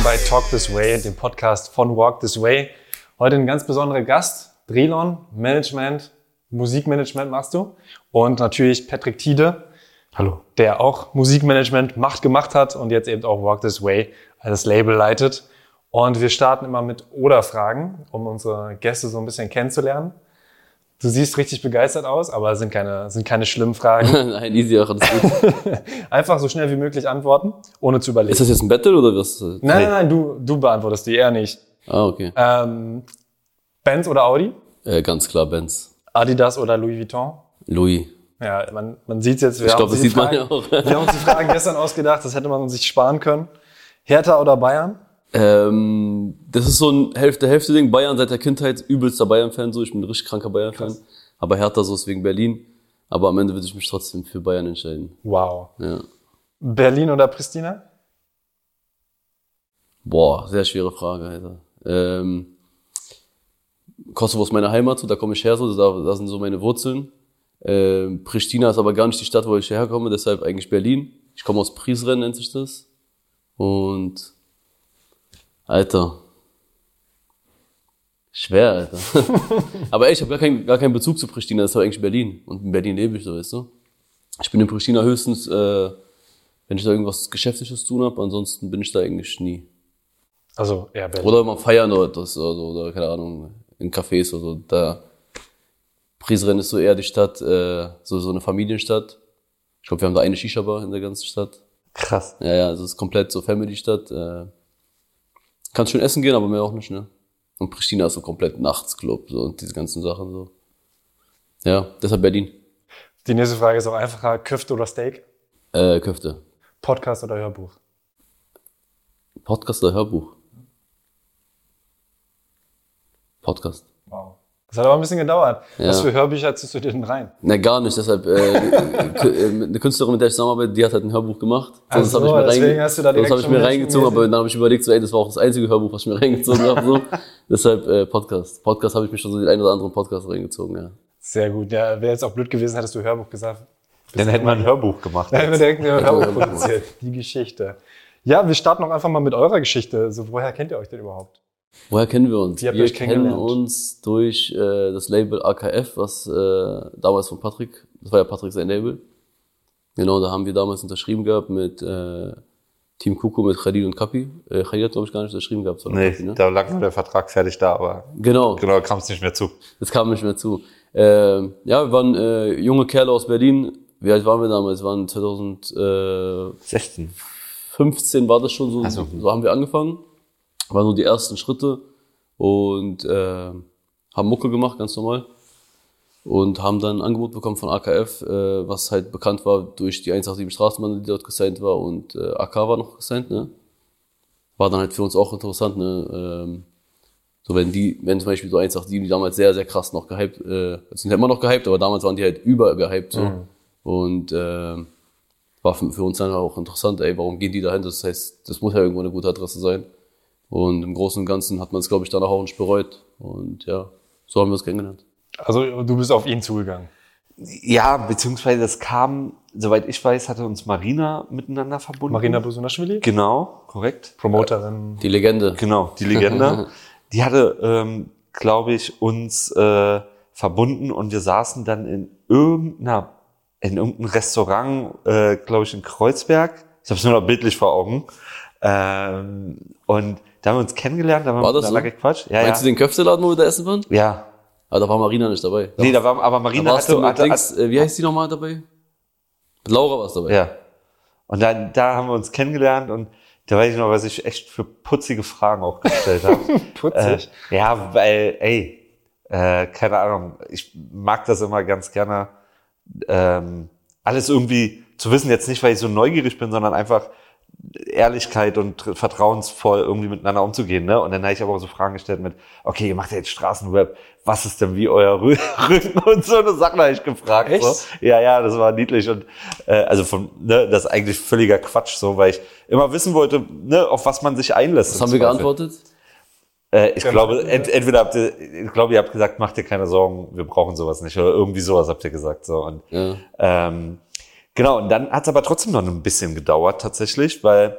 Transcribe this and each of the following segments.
Willkommen bei Talk This Way, dem Podcast von Walk This Way. Heute ein ganz besonderer Gast, Drilon, Management, Musikmanagement machst du. Und natürlich Patrick Tiede. Hallo. Der auch Musikmanagement macht, gemacht hat und jetzt eben auch Walk This Way als Label leitet. Und wir starten immer mit Oder-Fragen, um unsere Gäste so ein bisschen kennenzulernen. Du siehst richtig begeistert aus, aber sind keine, sind keine schlimmen Fragen. Nein, easy auch, alles gut. Einfach so schnell wie möglich antworten, ohne zu überlegen. Ist das jetzt ein Battle oder was? Nein, nein, nein, du, du beantwortest die, eher nicht. Ah, okay. Ähm, Benz oder Audi? Äh, ganz klar, Benz. Adidas oder Louis Vuitton? Louis. Ja, man, man sieht jetzt. Wir Ich glaube, das sieht man Fragen, ja auch. Wir haben uns die Fragen gestern ausgedacht, das hätte man sich sparen können. Hertha oder Bayern? Ähm, das ist so ein Hälfte-Hälfte-Ding. Bayern seit der Kindheit, übelster Bayern-Fan, so. Ich bin ein richtig kranker Bayern-Fan. Aber Hertha so ist wegen Berlin. Aber am Ende würde ich mich trotzdem für Bayern entscheiden. Wow. Ja. Berlin oder Pristina? Boah, sehr schwere Frage, Alter. Ähm, Kosovo ist meine Heimat, so, da komme ich her, so, da, da sind so meine Wurzeln. Ähm, Pristina ist aber gar nicht die Stadt, wo ich herkomme, deshalb eigentlich Berlin. Ich komme aus Prizren, nennt sich das. Und, Alter, schwer, Alter. aber ey, ich habe gar, keinen gar keinen Bezug zu Pristina, das ist doch eigentlich Berlin. Und in Berlin lebe ich so, weißt du. Ich bin in Pristina höchstens, äh, wenn ich da irgendwas Geschäftliches zu tun habe, ansonsten bin ich da eigentlich nie. Also eher Berlin. Oder mal feiern oder das oder, so, oder keine Ahnung, in Cafés oder so. Da Prizren ist so eher die Stadt, äh, so, so eine Familienstadt. Ich glaube, wir haben da eine Shisha-Bar in der ganzen Stadt. Krass. Ja, ja, also es ist komplett so Family-Stadt. Äh, kannst schön essen gehen, aber mehr auch nicht, ne? Und Pristina ist so komplett Nachtsclub so, und diese ganzen Sachen so. Ja, deshalb Berlin. Die nächste Frage ist auch einfacher. Köfte oder Steak? Äh, Köfte. Podcast oder Hörbuch? Podcast oder Hörbuch? Podcast. Wow. Das hat aber ein bisschen gedauert. Ja. Was für Hörbücher ziehst du dir denn rein? Ne, gar nicht. Deshalb, äh, k- äh, eine Künstlerin, mit der ich zusammenarbeite, die hat halt ein Hörbuch gemacht. Ach Sonst so, habe ich mir, deswegen reinge hast hab ich mir reingezogen, aber dann habe ich überlegt, so, ey, das war auch das einzige Hörbuch, was ich mir reingezogen habe. So. Deshalb äh, Podcast. Podcast habe ich mir schon so den einen oder anderen Podcast reingezogen, ja. Sehr gut. Ja, wäre jetzt auch blöd gewesen, hättest du Hörbuch gesagt. Dann hätten wir ein Hörbuch gemacht. Da hätten wir direkt ein Hörbuch Hörbuch produziert. Die Geschichte. Ja, wir starten auch einfach mal mit eurer Geschichte. So, woher kennt ihr euch denn überhaupt? Woher kennen wir uns? Wir kennen uns durch äh, das Label AKF, was äh, damals von Patrick, das war ja Patrick sein Label. Genau, da haben wir damals unterschrieben gehabt mit äh, Team Kuku, mit Khalid und Kapi. Äh, Khalid hat, glaube ich, gar nicht unterschrieben gehabt, sondern Nee, Kapi, ne? da lag nur der Vertrag fertig da, aber Genau, genau, kam es nicht mehr zu. Das kam nicht mehr zu. Ähm, ja, wir waren äh, junge Kerle aus Berlin. Wie alt waren wir damals? Wir waren 2015 16. war das schon so. Ach so. So haben wir angefangen. Waren so die ersten Schritte und äh, haben Mucke gemacht, ganz normal. Und haben dann ein Angebot bekommen von AKF, äh, was halt bekannt war durch die 187 Straßenbahn, die dort gesigned war und äh, AK war noch gesigned, ne? War dann halt für uns auch interessant, ne? Ähm, so wenn die, wenn zum Beispiel so 187, die damals sehr, sehr krass noch gehypt, äh, sind ja immer noch gehypt, aber damals waren die halt übergehypt so. Und äh, war für, für uns dann auch interessant, ey, warum gehen die dahin? Das heißt, das muss ja irgendwo eine gute Adresse sein. Und im Großen und Ganzen hat man es, glaube ich, danach auch nicht bereut. Und ja, so haben wir es kennengelernt. Also, du bist auf ihn zugegangen. Ja, beziehungsweise das kam, soweit ich weiß, hatte uns Marina miteinander verbunden. Marina Busunashvili, Genau, korrekt. Promoterin. Die Legende. Genau, die Legende. die hatte, ähm, glaube ich, uns äh, verbunden und wir saßen dann in irgendeiner, in irgendeinem Restaurant, äh, glaube ich, in Kreuzberg. Ich habe es nur noch bildlich vor Augen. Ähm, und da haben wir uns kennengelernt, da haben wir War das so? miteinander gequatscht. Ja, Meinst du ja. den Köfteladen, wo wir da essen waren? ja. Aber da war Marina nicht dabei. Da, Nee, da war, aber da Marina du hatte, mit hatte, Dings, äh, wie heißt die nochmal dabei? Laura warst dabei. Ja. Und dann, da haben wir uns kennengelernt und da weiß ich noch, was ich echt für putzige Fragen auch gestellt habe. äh, Putzig. ja, weil, ey, äh, keine Ahnung, ich mag das immer ganz gerne, ähm, alles irgendwie zu wissen, jetzt nicht, weil ich so neugierig bin, sondern einfach Ehrlichkeit und vertrauensvoll irgendwie miteinander umzugehen. Ne? Und dann habe ich aber auch so Fragen gestellt mit, okay, ihr macht ja jetzt Straßenweb, was ist denn wie euer Rü- Rücken und so eine Sache habe ich gefragt. Echt? So. Ja, ja, das war niedlich und äh, also von, ne, das ist eigentlich völliger Quatsch so, weil ich immer wissen wollte, ne, auf was man sich einlässt. Was haben wir geantwortet? Äh, ich glaube, ent, entweder habt ihr, ich glaube, ihr habt gesagt, macht dir keine Sorgen, wir brauchen sowas nicht oder irgendwie sowas habt ihr gesagt so und Ja. ähm, genau, und dann hat es aber trotzdem noch ein bisschen gedauert tatsächlich, weil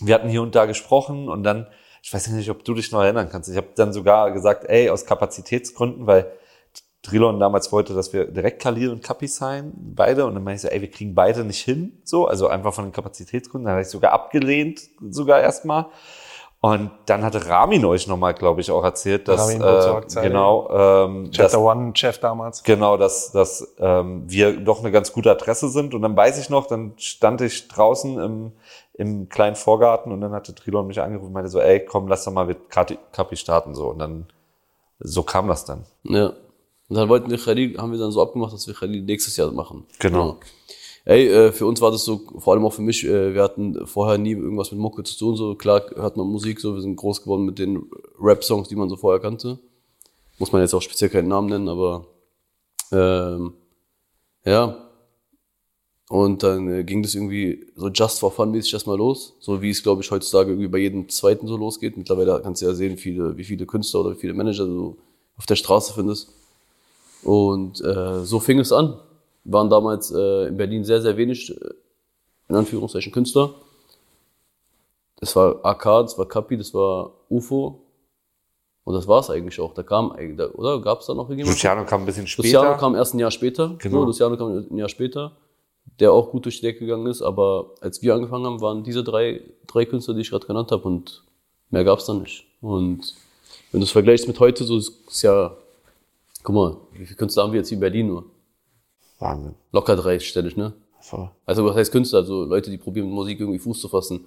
wir hatten hier und da gesprochen und dann, ich weiß nicht, ob du dich noch erinnern kannst. Ich habe dann sogar gesagt, ey, aus Kapazitätsgründen, weil Trilon damals wollte, dass wir direkt Khalil und Kapi sein, beide. Und dann meinte ich so, ey, wir kriegen beide nicht hin, so, also einfach von den Kapazitätsgründen. Dann habe ich sogar abgelehnt, sogar erstmal. Und dann hatte Ramin euch nochmal, glaube ich, auch erzählt, dass Ramin äh, genau, ähm, dass, Chapter One Chef damals. genau, dass, dass ähm, wir doch eine ganz gute Adresse sind. Und dann weiß ich noch, dann stand ich draußen im, im kleinen Vorgarten und dann hatte Trilon mich angerufen und meinte so, ey, komm, lass doch mal mit Kapi starten so. Und dann so kam das dann. Ja. Und dann wollten wir Khalil, haben wir dann so abgemacht, dass wir Khalil nächstes Jahr machen. Genau. Ey, äh, für uns war das so, vor allem auch für mich, äh, wir hatten vorher nie irgendwas mit Mucke zu tun, so klar hört man Musik, so wir sind groß geworden mit den Rap-Songs, die man so vorher kannte. Muss man jetzt auch speziell keinen Namen nennen, aber ähm, ja. Und dann äh, ging das irgendwie so just for fun mäßig erstmal los, so wie es glaube ich heutzutage irgendwie bei jedem zweiten so losgeht. Mittlerweile kannst du ja sehen, viele, wie viele Künstler oder wie viele Manager du auf der Straße findest. Und äh, so fing es an. Waren damals äh, in Berlin sehr, sehr wenig, äh, in Anführungszeichen, Künstler. Das war AK, das war Kapi, das war UFO. Und das war es eigentlich auch. Da kam, da- oder? Gab es da noch irgendjemand? Luciano kam ein bisschen später. Luciano kam erst ein Jahr später. Genau. So, Luciano kam ein Jahr später, der auch gut durch die Decke gegangen ist. Aber als wir angefangen haben, waren diese drei, drei Künstler, die ich gerade genannt habe. Und mehr gab es dann nicht. Und wenn du es vergleichst mit heute, so ist es ja, guck mal, wie viele Künstler haben wir jetzt hier in Berlin nur? Wahnsinn. Locker dreistellig, ne? Voll. Also was heißt Künstler? Also Leute, die probieren mit Musik irgendwie Fuß zu fassen.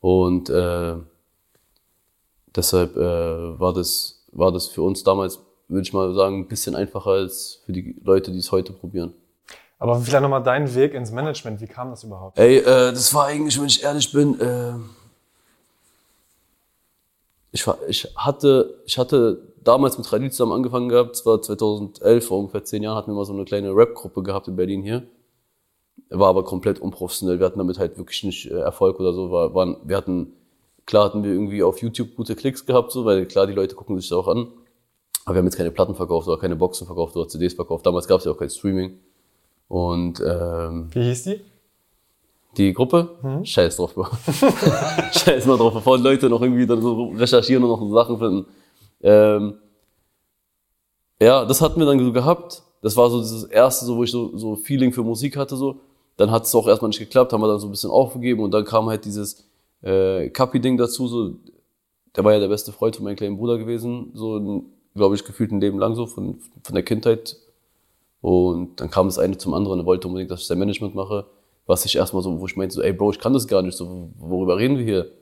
Und äh, deshalb äh, war das war das für uns damals, würde ich mal sagen, ein bisschen einfacher als für die Leute, die es heute probieren. Aber vielleicht nochmal dein Weg ins Management. Wie kam das überhaupt? Ey, äh, das war eigentlich, wenn ich ehrlich bin, äh, ich, ich hatte ich hatte damals mit Khalid zusammen angefangen gehabt, das war 2011, vor ungefähr zehn Jahren, hatten wir mal so eine kleine Rap-Gruppe gehabt in Berlin hier. War aber komplett unprofessionell. Wir hatten damit halt wirklich nicht äh, Erfolg oder so. War, waren, wir hatten, klar hatten wir irgendwie auf YouTube gute Klicks gehabt, so, weil klar, die Leute gucken sich das auch an. Aber wir haben jetzt keine Platten verkauft oder keine Boxen verkauft oder CDs verkauft. Damals gab es ja auch kein Streaming. Und ähm, Wie hieß die? Die Gruppe? Scheiß drauf, Bro. Scheiß mal drauf, bevor Leute noch irgendwie dann so recherchieren und noch so Sachen finden. Ähm, ja, das hatten wir dann so gehabt. Das war so das erste, so, wo ich so, so Feeling für Musik hatte. So. Dann hat es auch erstmal nicht geklappt, haben wir dann so ein bisschen aufgegeben und dann kam halt dieses äh, Kapi-Ding dazu. So. Der war ja der beste Freund von meinem kleinen Bruder gewesen, so glaube ich gefühlt ein Leben lang so, von, von der Kindheit. Und dann kam das eine zum anderen. Er wollte unbedingt, dass ich sein Management mache. Was ich erstmal so, wo ich meinte, so, ey Bro, ich kann das gar nicht. So, worüber reden wir hier?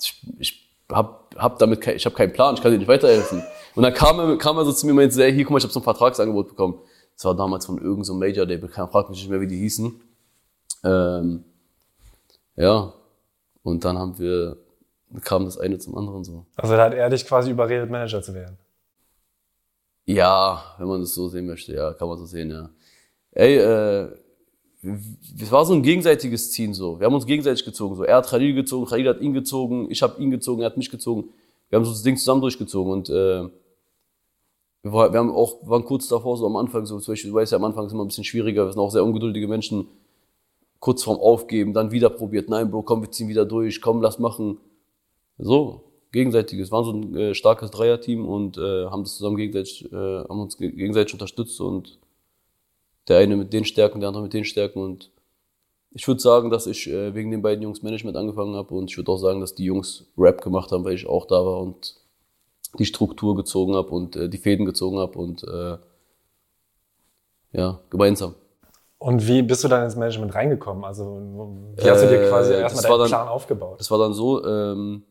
Ich, ich hab, hab damit kein, ich hab keinen Plan, ich kann dir nicht weiterhelfen. Und dann kam er, kam er so zu mir und meinte, ey, hier, guck mal, ich habe so ein Vertragsangebot bekommen. Das war damals von irgendeinem so einem Major-Label, keiner fragt mich nicht mehr, wie die hießen. Ähm, ja. Und dann haben wir, kam das eine zum anderen so. Also da hat er dich quasi überredet, Manager zu werden. Ja, wenn man das so sehen möchte, ja, kann man so sehen, ja. Ey, äh, es war so ein gegenseitiges Ziehen so. Wir haben uns gegenseitig gezogen. So, er hat Khalil gezogen, Khalil hat ihn gezogen, ich habe ihn gezogen, er hat mich gezogen. Wir haben so das Ding zusammen durchgezogen und äh, wir, haben auch waren kurz davor so am Anfang so zum Beispiel, du weißt ja, am Anfang ist immer ein bisschen schwieriger. Wir sind auch sehr ungeduldige Menschen. Kurz vorm Aufgeben, dann wieder probiert. Nein, Bro, komm, wir ziehen wieder durch. Komm, lass machen. So gegenseitiges. Wir waren so ein äh, starkes Dreierteam und äh, haben das zusammen gegenseitig, äh, haben uns ge- gegenseitig unterstützt und der eine mit den Stärken, der andere mit den Stärken und ich würde sagen, dass ich äh, wegen den beiden Jungs Management angefangen habe und ich würde auch sagen, dass die Jungs Rap gemacht haben, weil ich auch da war und die Struktur gezogen habe und äh, die Fäden gezogen habe und äh, ja, gemeinsam. Und wie bist du dann ins Management reingekommen? Also wie hast du dir Äh, quasi das erstmal deinen dann- Plan aufgebaut? Das war dann so, ähm,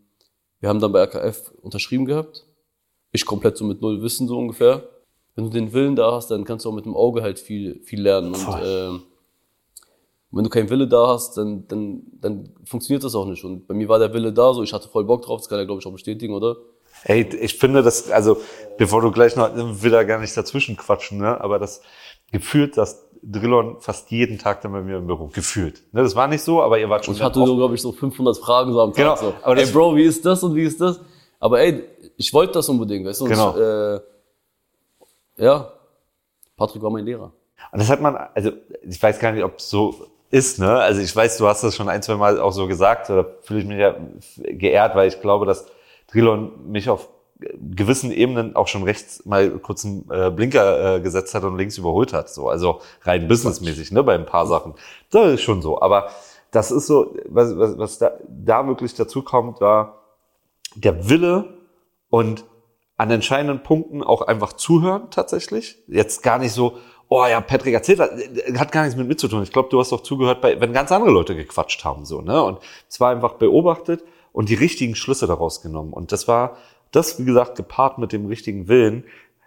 wir haben dann bei RKF unterschrieben gehabt. Ich komplett so mit null Wissen so ungefähr. Wenn du den Willen da hast, dann kannst du auch mit dem Auge halt viel, viel lernen. Und ähm, wenn du keinen Wille da hast, dann, dann, dann funktioniert das auch nicht. Und bei mir war der Wille da, so ich hatte voll Bock drauf, das kann er glaube ich auch bestätigen, oder? Ey, ich finde das, also bevor du gleich noch, will da gar nicht dazwischen quatschen, ne? aber das gefühlt, dass Drillon fast jeden Tag dann bei mir im Büro, gefühlt. Ne? Das war nicht so, aber ihr wart schon Und ich hatte so, glaube ich, so 500 Fragen so am Tag. Genau, so, aber ey Bro, wie ist das und wie ist das? Aber ey, ich wollte das unbedingt, weißt du? Und Genau. Ich, äh, ja, Patrick war mein Lehrer. Und das hat man, also ich weiß gar nicht, ob so ist, ne? Also ich weiß, du hast das schon ein, zwei Mal auch so gesagt, oder fühle ich mich ja geehrt, weil ich glaube, dass Drilon mich auf gewissen Ebenen auch schon rechts mal kurz einen äh, Blinker äh, gesetzt hat und links überholt hat. So, also rein businessmäßig, ne, bei ein paar Sachen. Das ist schon so. Aber das ist so, was, was, was da, da wirklich dazu kommt, war der Wille und an entscheidenden Punkten auch einfach zuhören tatsächlich. Jetzt gar nicht so, oh ja, Patrick erzählt hat, hat gar nichts mit mir zu tun. Ich glaube, du hast doch zugehört, bei, wenn ganz andere Leute gequatscht haben, so, ne? Und es war einfach beobachtet und die richtigen Schlüsse daraus genommen. Und das war, das, wie gesagt, gepaart mit dem richtigen Willen,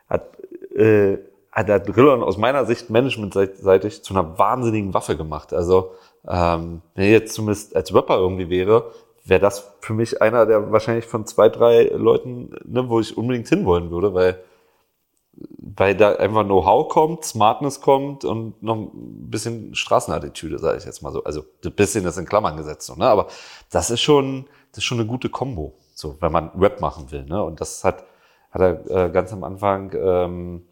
hat, äh, hat der Drillon aus meiner Sicht managementseitig zu einer wahnsinnigen Waffe gemacht. Also, ähm, wenn ich jetzt zumindest als Rapper irgendwie wäre, wäre das für mich einer der wahrscheinlich von zwei, drei Leuten, ne, wo ich unbedingt hinwollen würde, weil weil da einfach Know-how kommt, Smartness kommt und noch ein bisschen Straßenattitüde, sage ich jetzt mal so. Also ein bisschen ist in Klammern gesetzt, so, ne? aber das ist schon, das ist schon eine gute Kombo, so wenn man Rap machen will. Ne? Und das hat, hat er äh, ganz am Anfang ähm,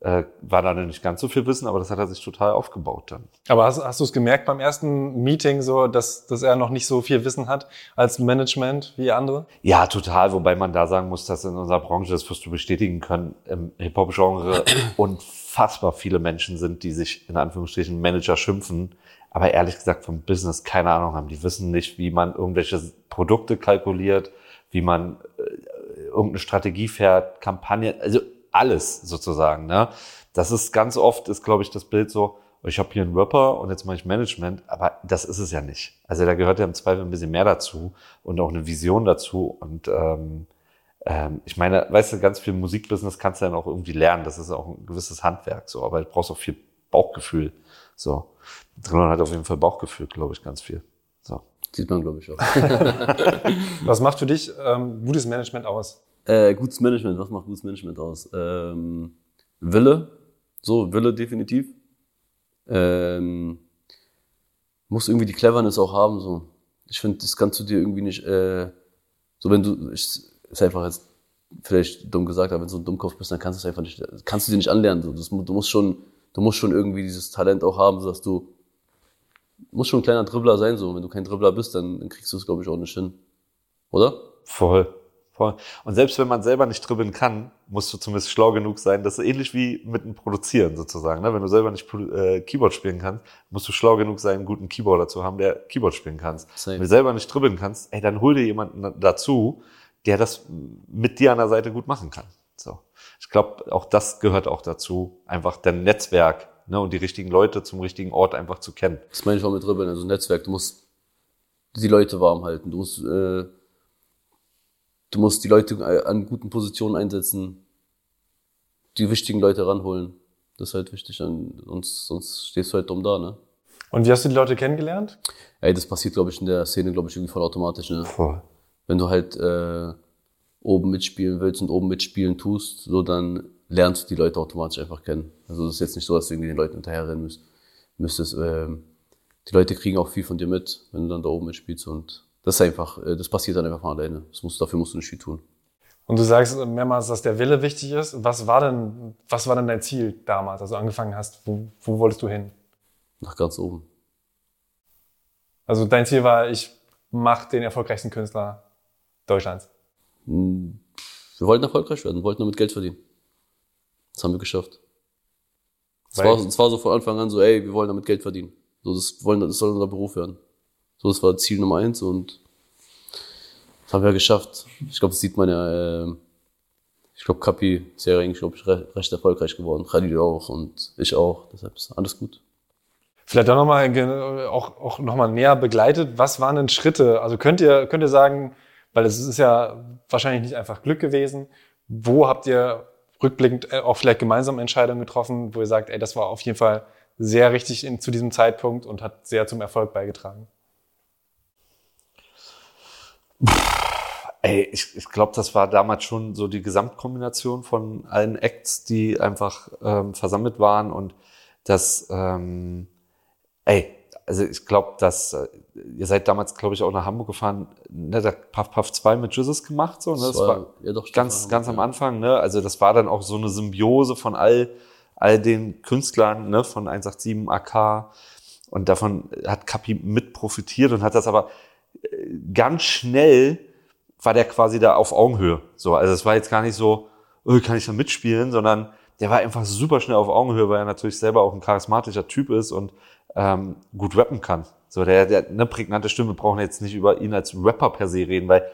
äh, war da nicht ganz so viel Wissen, aber das hat er sich total aufgebaut dann. Aber hast, hast du es gemerkt beim ersten Meeting so, dass, dass er noch nicht so viel Wissen hat als Management wie andere? Ja, total. Wobei man da sagen muss, dass in unserer Branche, das wirst du bestätigen können, im Hip-Hop-Genre unfassbar viele Menschen sind, die sich in Anführungsstrichen Manager schimpfen, aber ehrlich gesagt vom Business keine Ahnung haben. Die wissen nicht, wie man irgendwelche Produkte kalkuliert, wie man äh, irgendeine Strategie fährt, Kampagnen, also alles sozusagen. Ne? Das ist ganz oft, ist glaube ich das Bild so, ich habe hier einen Rapper und jetzt mache ich Management, aber das ist es ja nicht. Also da gehört ja im Zweifel ein bisschen mehr dazu und auch eine Vision dazu. Und ähm, ähm, ich meine, weißt du, ganz viel Musikbusiness kannst du dann auch irgendwie lernen. Das ist auch ein gewisses Handwerk, so, aber du brauchst auch viel Bauchgefühl. So. Drilon hat auf jeden Fall Bauchgefühl, glaube ich, ganz viel. So. Sieht man, glaube ich, auch. Was macht für dich ähm, gutes Management aus? Äh, gutes Management, was macht gutes Management aus? Ähm, Wille, so, Wille definitiv. Ähm, muss irgendwie die Cleverness auch haben, so. Ich finde, das kannst du dir irgendwie nicht, äh, so wenn du, ich, ist einfach jetzt vielleicht dumm gesagt, aber wenn du so ein Dummkopf bist, dann kannst du es einfach nicht, kannst du dir nicht anlernen, so. Das, du musst schon, du musst schon irgendwie dieses Talent auch haben, dass du, musst schon ein kleiner Dribbler sein, so. Wenn du kein Dribbler bist, dann, dann kriegst du es, glaube ich, auch nicht hin. Oder? Voll. Voll. Und selbst wenn man selber nicht dribbeln kann, musst du zumindest schlau genug sein, das ist ähnlich wie mit dem Produzieren sozusagen. Ne? Wenn du selber nicht äh, Keyboard spielen kannst, musst du schlau genug sein, einen guten Keyboarder zu haben, der Keyboard spielen kannst. Safe. Wenn du selber nicht dribbeln kannst, ey, dann hol dir jemanden dazu, der das mit dir an der Seite gut machen kann. So. Ich glaube, auch das gehört auch dazu, einfach dein Netzwerk ne, und die richtigen Leute zum richtigen Ort einfach zu kennen. Das meine ich auch mit dribbeln, also Netzwerk. Du musst die Leute warm halten. Du musst äh, Du musst die Leute an guten Positionen einsetzen, die wichtigen Leute ranholen. Das ist halt wichtig, sonst, sonst stehst du halt dumm da, ne? Und wie hast du die Leute kennengelernt? Ey, das passiert, glaube ich, in der Szene, glaube ich, irgendwie voll automatisch, ne? Voll. Wenn du halt äh, oben mitspielen willst und oben mitspielen tust, so dann lernst du die Leute automatisch einfach kennen. Also das ist jetzt nicht so, dass du irgendwie den Leuten hinterherrennen müsst, müsstest. Äh, die Leute kriegen auch viel von dir mit, wenn du dann da oben mitspielst und das ist einfach, äh, das passiert dann einfach von alleine. Das musst, dafür musst du nicht viel tun. Und du sagst mehrmals, dass der Wille wichtig ist. Was war denn, was war denn dein Ziel damals, als du angefangen hast? Wo, wo wolltest du hin? Nach ganz oben. Also dein Ziel war, ich mache den erfolgreichsten Künstler Deutschlands. Hm, wir wollten erfolgreich werden, wollten damit Geld verdienen. Das haben wir geschafft. Es war, war so von Anfang an so, ey, wir wollen damit Geld verdienen. So, das wollen, das soll unser Beruf werden. So, das war Ziel Nummer eins und das haben wir geschafft. Ich glaube, das sieht man ja. Äh, ich glaube, Kapi ist ja eigentlich, glaube ich, recht erfolgreich geworden. Khalid auch und ich auch. Deshalb ist alles gut. Vielleicht auch nochmal auch, auch noch mal näher begleitet. Was waren denn Schritte? Also könnt ihr, könnt ihr sagen, weil es ist ja wahrscheinlich nicht einfach Glück gewesen. Wo habt ihr rückblickend äh, auch vielleicht gemeinsam Entscheidungen getroffen, wo ihr sagt, ey, das war auf jeden Fall sehr richtig in, zu diesem Zeitpunkt und hat sehr zum Erfolg beigetragen? Ey, ich, ich glaube, das war damals schon so die Gesamtkombination von allen Acts, die einfach ähm, versammelt waren und das, ähm, ey, also ich glaube, dass äh, ihr seid damals, glaube ich, auch nach Hamburg gefahren, ne, der Puff Puff 2 mit Jesus gemacht, so, ne? Das, das war, war ja, doch, ganz, ganz am Anfang, ne? Also das war dann auch so eine Symbiose von all, all den Künstlern, ne, von 187 AK, Und davon hat Kapi mit profitiert und hat das aber ganz schnell war der quasi da auf Augenhöhe. So, also es war jetzt gar nicht so, oh, kann ich da mitspielen, sondern der war einfach super schnell auf Augenhöhe, weil er natürlich selber auch ein charismatischer Typ ist und ähm, gut rappen kann. So, der, der eine prägnante Stimme, wir brauchen jetzt nicht über ihn als Rapper per se reden, weil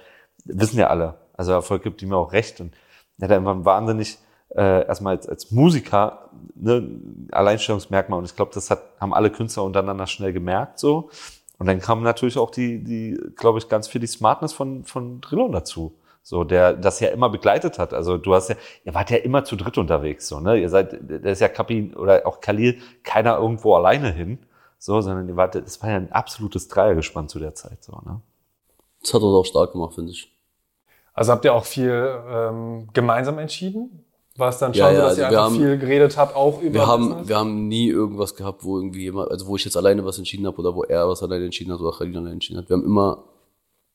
wissen ja alle. Also Erfolg gibt ihm auch recht und er hat einfach ein wahnsinnig äh, erstmal als, als Musiker ne, Alleinstellungsmerkmal und ich glaube, das hat, haben alle Künstler untereinander schnell gemerkt so. Und dann kam natürlich auch die, die, glaube ich, ganz viel die Smartness von, von Drillon dazu. So, der das ja immer begleitet hat. Also du hast ja, ihr wart ja immer zu dritt unterwegs, so, ne? Ihr seid, da ist ja Kapi oder auch Khalil keiner irgendwo alleine hin, so, sondern ihr wart, das war ja ein absolutes Dreiergespann zu der Zeit, so, ne? Das hat uns auch stark gemacht, finde ich. Also habt ihr auch viel ähm, gemeinsam entschieden? War es dann schon Ja, ja, so, dass also ihr einfach haben- viel geredet habt, auch über Wir haben, Business? wir haben nie irgendwas gehabt, wo irgendwie jemand, also wo ich jetzt alleine was entschieden habe oder wo er was alleine entschieden hat oder Khalil alleine entschieden hat. Wir haben immer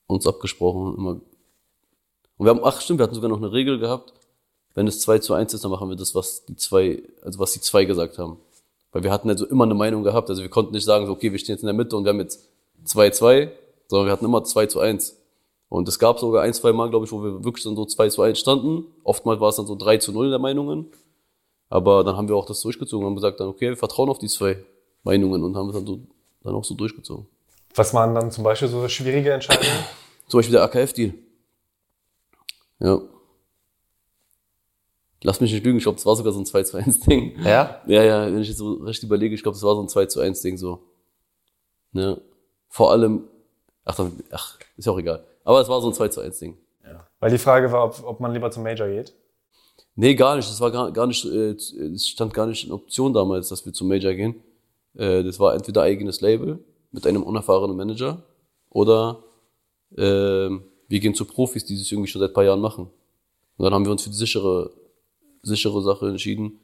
uns abgesprochen, immer. Und wir haben, ach stimmt, wir hatten sogar noch eine Regel gehabt. Wenn es 2 zu 1 ist, dann machen wir das, was die zwei, also was die zwei gesagt haben. Weil wir hatten also immer eine Meinung gehabt. Also wir konnten nicht sagen, so, okay, wir stehen jetzt in der Mitte und wir haben jetzt 2-2, sondern wir hatten immer 2 zu 1. Und es gab sogar ein, zwei Mal, glaube ich, wo wir wirklich dann so 2 zu 1 standen. Oftmals war es dann so 3 zu 0 der Meinungen. Aber dann haben wir auch das durchgezogen und haben gesagt, dann, okay, wir vertrauen auf die zwei Meinungen und haben es dann, so, dann auch so durchgezogen. Was waren dann zum Beispiel so schwierige Entscheidungen? Zum Beispiel der AKF-Deal. Ja. Lass mich nicht lügen, ich glaube, es war sogar so ein 2 zu 1 Ding. Ja? Ja, ja, wenn ich jetzt so recht überlege, ich glaube, es war so ein 2 zu 1 Ding so. Ja. Vor allem, ach, dann, ach, ist ja auch egal. Aber es war so ein 2 zu 1 Ding. Weil die Frage war, ob, ob man lieber zum Major geht. Nee, gar nicht. Das war gar, gar nicht, äh, es stand gar nicht in Option damals, dass wir zum Major gehen. Äh, das war entweder eigenes Label mit einem unerfahrenen Manager oder ähm, wir gehen zu Profis, die das irgendwie schon seit ein paar Jahren machen. Und dann haben wir uns für die sichere, sichere Sache entschieden.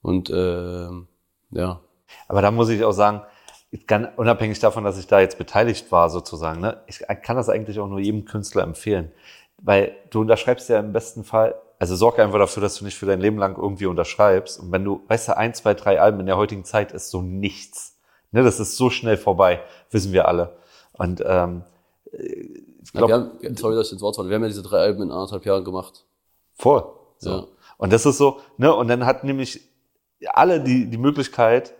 Und ähm, ja, Aber da muss ich auch sagen, ich kann, unabhängig davon, dass ich da jetzt beteiligt war, sozusagen, ne, ich kann das eigentlich auch nur jedem Künstler empfehlen. Weil du unterschreibst ja im besten Fall, also sorg einfach dafür, dass du nicht für dein Leben lang irgendwie unterschreibst. Und wenn du, weißt du, ein, zwei, drei Alben in der heutigen Zeit ist so nichts. Ne, das ist so schnell vorbei, wissen wir alle. Und ähm, ich ja wir glaube, haben, sorry, dass ich ins Wort falle, wir haben ja diese drei Alben in anderthalb Jahren gemacht. voll. So. Ja. Und das ist so, ne, und dann hat nämlich alle die, die Möglichkeit,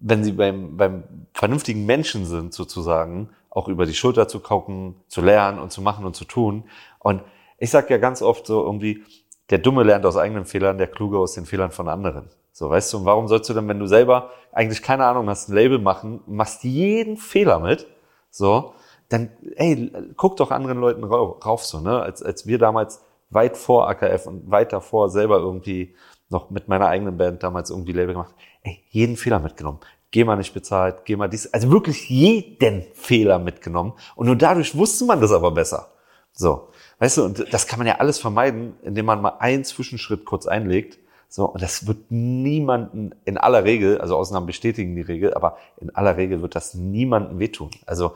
wenn sie beim, beim vernünftigen Menschen sind, sozusagen, auch über die Schulter zu gucken, zu lernen und zu machen und zu tun. Und ich sag ja ganz oft so irgendwie, der Dumme lernt aus eigenen Fehlern, der Kluge aus den Fehlern von anderen. So, weißt du, und warum sollst du denn, wenn du selber eigentlich keine Ahnung hast, ein Label machen, machst jeden Fehler mit, so, dann, ey, guck doch anderen Leuten rau- rauf, so, ne, als, als wir damals weit vor AKF und weit davor selber irgendwie noch mit meiner eigenen Band damals irgendwie Label gemacht, ey, jeden Fehler mitgenommen. Geh mal nicht bezahlt, geh mal dies, also wirklich jeden Fehler mitgenommen. Und nur dadurch wusste man das aber besser. So, weißt du, und das kann man ja alles vermeiden, indem man mal einen Zwischenschritt kurz einlegt. So, und das wird niemanden in aller Regel, also Ausnahmen bestätigen die Regel, aber in aller Regel wird das niemanden wehtun. Also,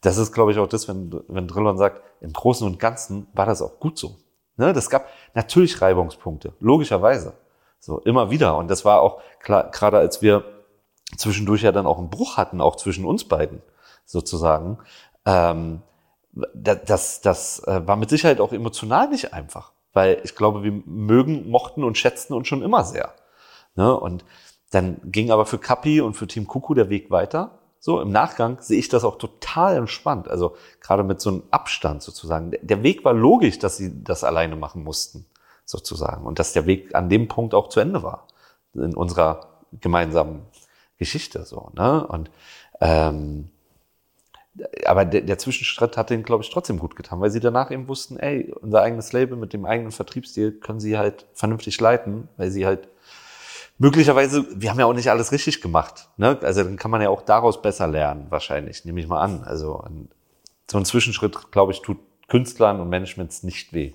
das ist, glaube ich, auch das, wenn, wenn Drillon sagt, im Großen und Ganzen war das auch gut so. Ne? Das gab natürlich Reibungspunkte, logischerweise. So, immer wieder. Und das war auch klar, gerade als wir zwischendurch ja dann auch einen Bruch hatten, auch zwischen uns beiden, sozusagen. Ähm, da- das, das äh, war mit Sicherheit auch emotional nicht einfach, weil ich glaube, wir mögen, mochten und schätzten uns schon immer sehr. Ne? Und dann ging aber für Kapi und für Team Kuku der Weg weiter. So, im Nachgang sehe ich das auch total entspannt. Also gerade mit so einem Abstand sozusagen. Der Weg war logisch, dass sie das alleine machen mussten, sozusagen. Und dass der Weg an dem Punkt auch zu Ende war. In unserer gemeinsamen Geschichte, so, ne? Und, ähm, aber der, der Zwischenschritt hat denen, glaube ich, trotzdem gut getan, weil sie danach eben wussten, ey, unser eigenes Label mit dem eigenen Vertriebsstil können sie halt vernünftig leiten, weil sie halt möglicherweise, wir haben ja auch nicht alles richtig gemacht. Ne? Also dann kann man ja auch daraus besser lernen, wahrscheinlich, nehme ich mal an. Also so ein Zwischenschritt, glaube ich, tut Künstlern und Managements nicht weh.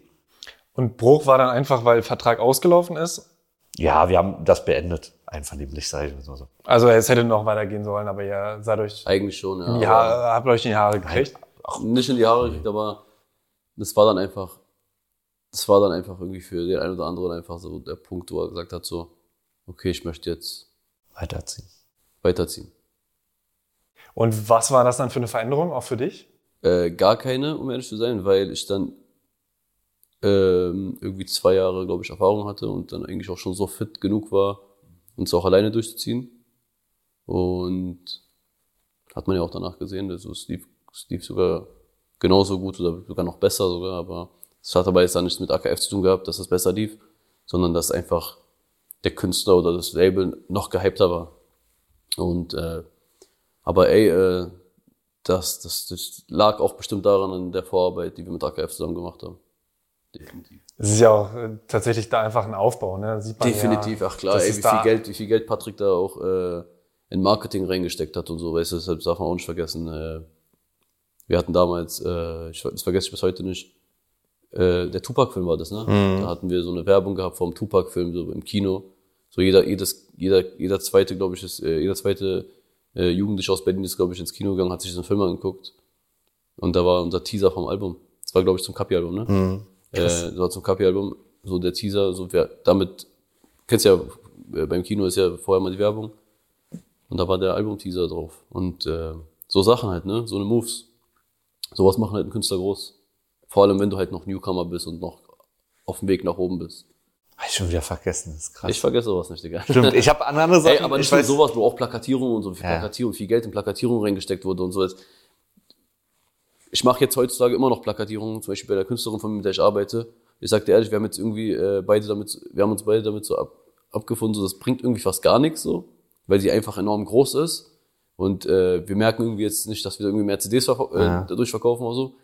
Und Bruch war dann einfach, weil Vertrag ausgelaufen ist. Ja, wir haben das beendet, einvernehmlich, sage ich mal so. Also es hätte noch weitergehen sollen, aber ihr seid euch Eigentlich schon, ja. Haare, habt euch in die Haare gekriegt. nicht in die Haare gekriegt, aber das war dann einfach, das war dann einfach irgendwie für den einen oder anderen einfach so der Punkt, wo er gesagt hat, so, okay, ich möchte jetzt Weiterziehen. weiterziehen. Und was war das dann für eine Veränderung, auch für dich? Äh, gar keine, um ehrlich zu sein, weil ich dann ähm, irgendwie zwei Jahre, glaube ich, Erfahrung hatte und dann eigentlich auch schon so fit genug war, uns auch alleine durchzuziehen. Und hat man ja auch danach gesehen, also es lief, es lief sogar genauso gut oder sogar noch besser sogar, aber es hat aber jetzt dann nichts mit AKF zu tun gehabt, dass es besser lief, sondern dass einfach der Künstler oder das Label noch gehypter war. Und äh, aber ey, äh, das, das, das lag auch bestimmt daran in der Vorarbeit, die wir mit AKF zusammen gemacht haben. Definitiv. Es ist ja auch äh, tatsächlich da einfach ein Aufbau, ne? Sieht man Definitiv, ja, ach klar, ey, wie viel Geld, wie viel Geld Patrick da auch äh, in Marketing reingesteckt hat und so, weißt du, deshalb darf man auch nicht vergessen. Äh, wir hatten damals, äh, ich, das vergesse ich bis heute nicht, äh, der Tupac-Film war das, ne? Mhm. Da hatten wir so eine Werbung gehabt vom Tupac-Film, so im Kino. So jeder, jedes, jeder, jeder zweite, glaube ich, ist, äh, jeder zweite äh, Jugendliche aus Berlin ist, glaube ich, ins Kino gegangen, hat sich diesen Film angeguckt. Und da war unser Teaser vom Album. Das war, glaube ich, zum Kapi-Album, ne? Mhm. Äh, das war zum Kapi-Album, so der Teaser, so wer, damit, kennst ja, äh, beim Kino ist ja vorher mal die Werbung. Und da war der Album-Teaser drauf. Und äh, so Sachen halt, ne? So eine Moves. Sowas machen halt einen Künstler groß. Vor allem, wenn du halt noch Newcomer bist und noch auf dem Weg nach oben bist. Hab ich schon wieder vergessen, das ist krass. Ich vergesse sowas nicht, Digga. Stimmt, ich habe andere Sachen. Ey, aber nicht nur sowas, wo auch Plakatierung und so viel ja. Plakatierung, viel Geld in Plakatierung reingesteckt wurde und so. Ich mache jetzt heutzutage immer noch Plakatierungen, zum Beispiel bei der Künstlerin von mir, mit der ich arbeite. Ich sag dir ehrlich, wir haben jetzt irgendwie äh, beide damit, wir haben uns beide damit so ab, abgefunden, so das bringt irgendwie fast gar nichts so, weil sie einfach enorm groß ist. Und äh, wir merken irgendwie jetzt nicht, dass wir irgendwie mehr CDs verkau äh, ja. dadurch verkaufen oder so.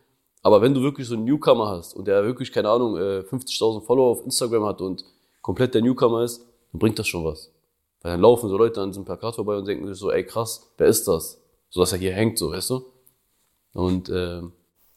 Aber wenn du wirklich so einen Newcomer hast und der wirklich, keine Ahnung, 50.000 äh, Follower auf Instagram hat und komplett der Newcomer ist, dann bringt das schon was. Weil dann laufen so Leute an diesem Plakat vorbei und denken sich so, ey krass, wer ist das? So dass er hier hängt, so, weißt du? Und äh,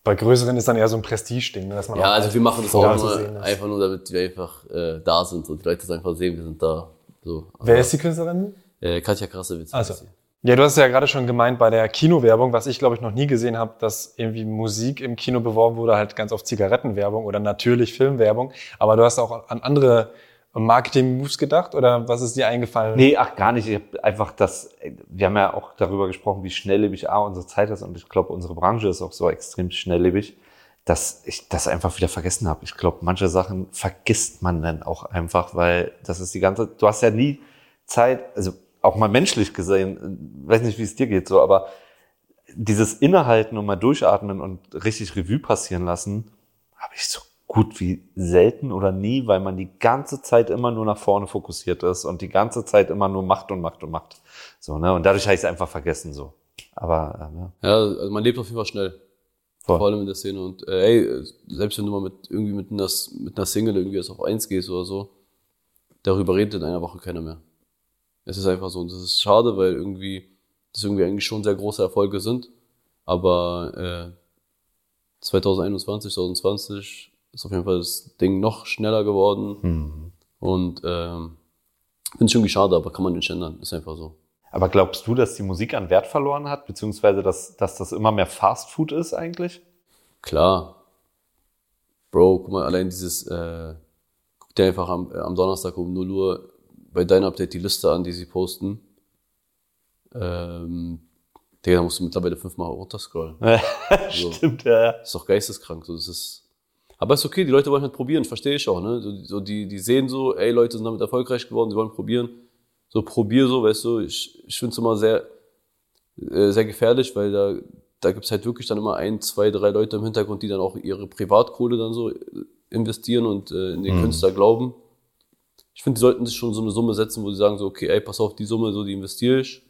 bei größeren ist dann eher so ein Prestige-Ding, ne, dass man Ja, also wir machen das auch nur, einfach nur, damit wir einfach äh, da sind und die Leute das einfach sehen, wir sind da. So. Wer ist die Künstlerin? Äh, Katja Krassewitz. Also. Ja, du hast ja gerade schon gemeint bei der Kinowerbung, was ich glaube ich noch nie gesehen habe, dass irgendwie Musik im Kino beworben wurde, halt ganz oft Zigarettenwerbung oder natürlich Filmwerbung. Aber du hast auch an andere Marketing-Moves gedacht oder was ist dir eingefallen? Nee, ach gar nicht. Ich habe einfach das, wir haben ja auch darüber gesprochen, wie schnelllebig A unsere Zeit ist und ich glaube, unsere Branche ist auch so extrem schnelllebig, dass ich das einfach wieder vergessen habe. Ich glaube, manche Sachen vergisst man dann auch einfach, weil das ist die ganze, du hast ja nie Zeit, also auch mal menschlich gesehen, weiß nicht, wie es dir geht, so, aber dieses Innehalten und mal durchatmen und richtig Revue passieren lassen, habe ich so gut wie selten oder nie, weil man die ganze Zeit immer nur nach vorne fokussiert ist und die ganze Zeit immer nur macht und macht und macht. So, ne? Und dadurch habe ich es einfach vergessen, so. Aber, ähm, ja. ja, also man lebt auf jeden Fall schnell. Voll. Vor allem in der Szene. Und äh, ey, selbst wenn du mal mit irgendwie mit einer, mit einer Single irgendwie erst auf eins gehst oder so, darüber redet in einer Woche keiner mehr. Es ist einfach so. Und das ist schade, weil irgendwie das irgendwie eigentlich schon sehr große Erfolge sind. Aber äh, 2021, 2020 ist auf jeden Fall das Ding noch schneller geworden. Mhm. Und ähm, finde ich irgendwie schade, aber kann man nicht ändern. Ist einfach so. Aber glaubst du, dass die Musik an Wert verloren hat, beziehungsweise dass, dass das immer mehr Fast Food ist eigentlich? Klar. Bro, guck mal, allein dieses, äh, guck dir einfach am, am Donnerstag um 0 Uhr bei deinem Update die Liste an, die sie posten. Ähm, Digga, da musst du mittlerweile fünfmal runterscrollen. so. Stimmt, ja, ja. Ist doch geisteskrank. So, das ist, aber ist okay, die Leute wollen halt probieren, verstehe ich auch. Ne? So, so, die, die sehen so, ey, Leute sind damit erfolgreich geworden, sie wollen probieren. So, probier so, weißt du, ich, ich finde es immer sehr, äh, sehr gefährlich, weil da, da gibt's halt wirklich dann immer ein, zwei, drei Leute im Hintergrund, die dann auch ihre Privatkohle dann so investieren und äh, in den mhm. Künstler glauben ich finde, die sollten sich schon so eine Summe setzen, wo sie sagen so, okay, ey, pass auf, die Summe, so, die investiere ich.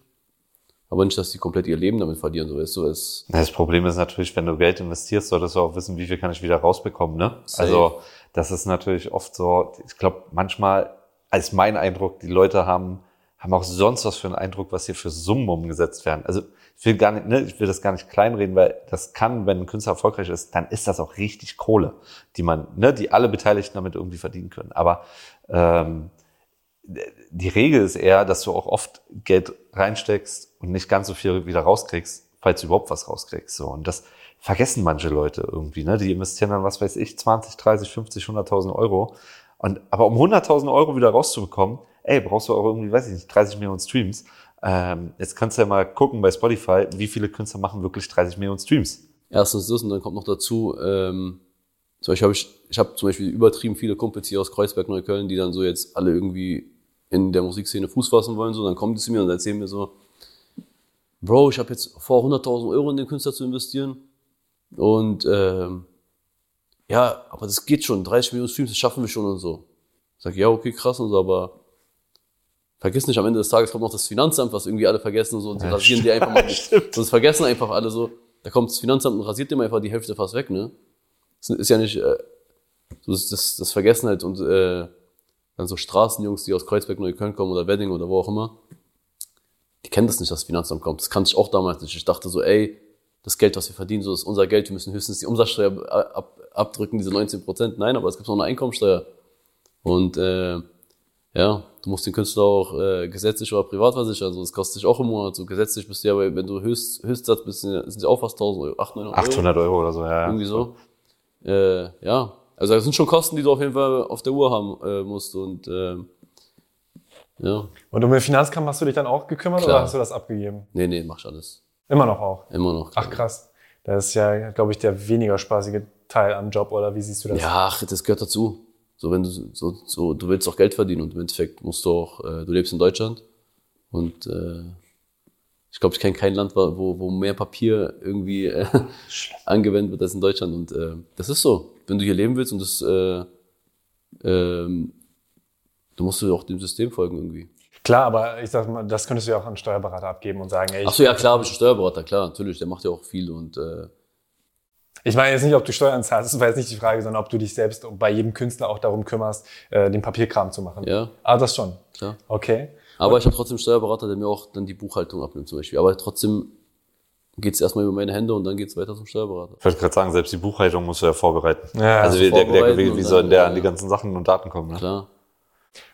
Aber nicht, dass die komplett ihr Leben damit verlieren, so weißt du. Es das Problem ist natürlich, wenn du Geld investierst, solltest du auch wissen, wie viel kann ich wieder rausbekommen, ne? Safe. Also, das ist natürlich oft so, ich glaube, manchmal, als mein Eindruck, die Leute haben, haben auch sonst was für einen Eindruck, was hier für Summen umgesetzt werden. Also, ich will gar nicht, ne, ich will das gar nicht kleinreden, weil das kann, wenn ein Künstler erfolgreich ist, dann ist das auch richtig Kohle, die man, ne, die alle Beteiligten damit irgendwie verdienen können. Aber ähm, die Regel ist eher, dass du auch oft Geld reinsteckst und nicht ganz so viel wieder rauskriegst, falls du überhaupt was rauskriegst. So. Und das vergessen manche Leute irgendwie. Ne? Die investieren dann, was weiß ich, 20, 30, 50, 100.000 Euro. Und, aber um 100.000 Euro wieder rauszubekommen, ey, brauchst du auch irgendwie, weiß ich nicht, 30 Millionen Streams. Ähm, jetzt kannst du ja mal gucken bei Spotify, wie viele Künstler machen wirklich 30 Millionen Streams. Erstens das und dann kommt noch dazu, ähm, zum Beispiel habe ich, ich habe zum Beispiel übertrieben viele Kumpels hier aus Kreuzberg, Neukölln, die dann so jetzt alle irgendwie in der Musikszene Fuß fassen wollen, so, dann kommen die zu mir und erzählen mir so, Bro, ich habe jetzt vor 100.000 Euro in den Künstler zu investieren und ähm, ja, aber das geht schon, 30 Millionen Streams, das schaffen wir schon und so. Ich sag, ja, okay, krass und so, aber vergiss nicht, am Ende des Tages kommt noch das Finanzamt, was irgendwie alle vergessen und so, und die Ja, rasieren die einfach mal. stimmt. Das vergessen einfach alle so. Da kommt das Finanzamt und rasiert dem einfach die Hälfte fast weg, ne? Das ist ja nicht, äh, das, das, das vergessen halt und äh, dann so Straßenjungs, die aus Kreuzberg, Neukölln kommen oder Wedding oder wo auch immer, die kennen das nicht, dass das Finanzamt kommt. Das kannte ich auch damals nicht. Ich dachte so, ey, das Geld, was wir verdienen, so ist unser Geld, wir müssen höchstens die Umsatzsteuer ab, abdrücken, diese 19 Prozent. Nein, aber es gibt noch eine Einkommensteuer. Und äh, ja, du musst den Künstler auch äh, gesetzlich oder privat versichern. Also das kostet dich auch im Monat. So gesetzlich bist du ja, wenn du Höchst, Höchstsatz bist, sind ja auch fast 1000 Euro, 800, 900 Euro. 800 Euro oder so, ja. Irgendwie so. Äh, ja, also das sind schon Kosten, die du auf jeden Fall auf der Uhr haben äh, musst. Und äh, ja, Und um den Finanzkampf hast du dich dann auch gekümmert Klar. oder hast du das abgegeben? nee, nee, mach ich alles. Immer noch auch. Immer noch. Ach krass. Das ist ja, glaube ich, der weniger spaßige Teil am Job, oder wie siehst du das? Ja, ach, das gehört dazu. So, wenn du so, so, du willst auch Geld verdienen und im Endeffekt musst du auch, äh, du lebst in Deutschland und äh, ich glaube, ich kenne kein Land, wo, wo mehr Papier irgendwie äh, angewendet wird als in Deutschland und äh, das ist so. Wenn du hier leben willst und das, äh, ähm, du musst du auch dem System folgen irgendwie. Klar, aber ich sag mal, das könntest du ja auch an einen Steuerberater abgeben und sagen, ey, Ach so, ja klar, habe ich einen Steuerberater, klar, natürlich, der macht ja auch viel und äh, ich meine jetzt nicht, ob du Steuern zahlst, das war jetzt nicht die Frage, sondern ob du dich selbst bei jedem Künstler auch darum kümmerst, äh, den Papierkram zu machen. ja, Ah, das schon. klar. Okay. Aber ich habe trotzdem einen Steuerberater, der mir auch dann die Buchhaltung abnimmt zum Beispiel. Aber trotzdem geht's erstmal über meine Hände und dann geht's weiter zum Steuerberater. Ich wollte gerade sagen, selbst die Buchhaltung musst du ja vorbereiten. Ja, also wie, der, der, vorbereiten wie, und wie dann, soll der ja, an die ja. ganzen Sachen und Daten kommen? Ne? Klar.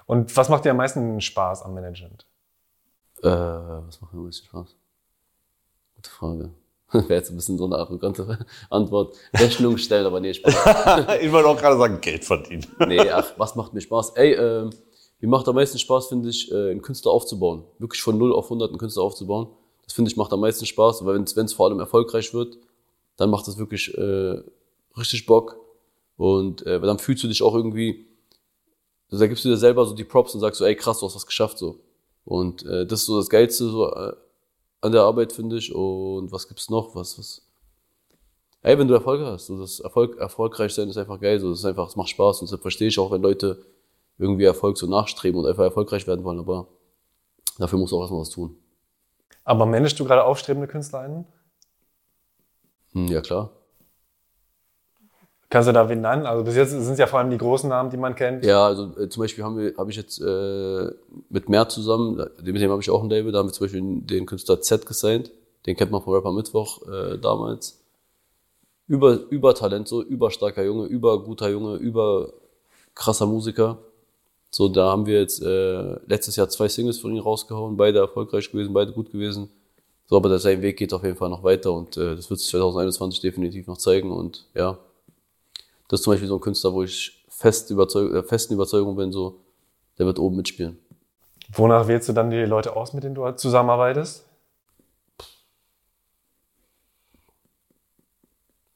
Und was macht dir am meisten Spaß am Management? Äh, was macht mir am meisten Spaß? Gute Frage. Wäre jetzt ein bisschen so eine arrogante Antwort. Rechnung stellen, aber nee, Spaß. ich wollte auch gerade sagen, Geld verdienen. Nee, ach, was macht mir Spaß? Ey, ähm, mir macht am meisten Spaß, finde ich, äh, einen Künstler aufzubauen. Wirklich von 0 auf 100 einen Künstler aufzubauen. Das finde ich macht am meisten Spaß, weil wenn es vor allem erfolgreich wird, dann macht es wirklich äh, richtig Bock. Und äh, weil dann fühlst du dich auch irgendwie, also da gibst du dir selber so die Props und sagst so, ey krass, du hast was geschafft so. Und äh, das ist so das Geilste so äh, an der Arbeit, finde ich. Und was gibt's noch? Was, was? Ey, wenn du Erfolg hast, so das Erfolg, erfolgreich sein ist einfach geil, so das ist einfach, es macht Spaß und deshalb verstehe ich auch, wenn Leute irgendwie Erfolg so nachstreben und einfach erfolgreich werden wollen, aber dafür musst du auch erstmal was tun. Aber managst du gerade aufstrebende KünstlerInnen? Hm, ja, klar. Kannst du da wen nennen? Also bis jetzt sind es ja vor allem die großen Namen, die man kennt. Ja, also äh, zum Beispiel haben wir, habe ich jetzt äh, mit Mehr zusammen, mit dem habe ich auch ein Label, da haben wir zum Beispiel den Künstler Z gesigned, den kennt man von Rapper Mittwoch äh, damals. Über, über Talent, so überstarker Junge, über guter Junge, über krasser Musiker. So, da haben wir jetzt äh, letztes Jahr zwei Singles von ihm rausgehauen, beide erfolgreich gewesen, beide gut gewesen. So, aber sein Weg geht auf jeden Fall noch weiter und äh, das wird sich 2021 definitiv noch zeigen und ja, das ist zum Beispiel so ein Künstler, wo ich fest überzeug, äh, festen Überzeugung bin, so, der wird oben mitspielen. Wonach wählst du dann die Leute aus, mit denen du halt zusammenarbeitest?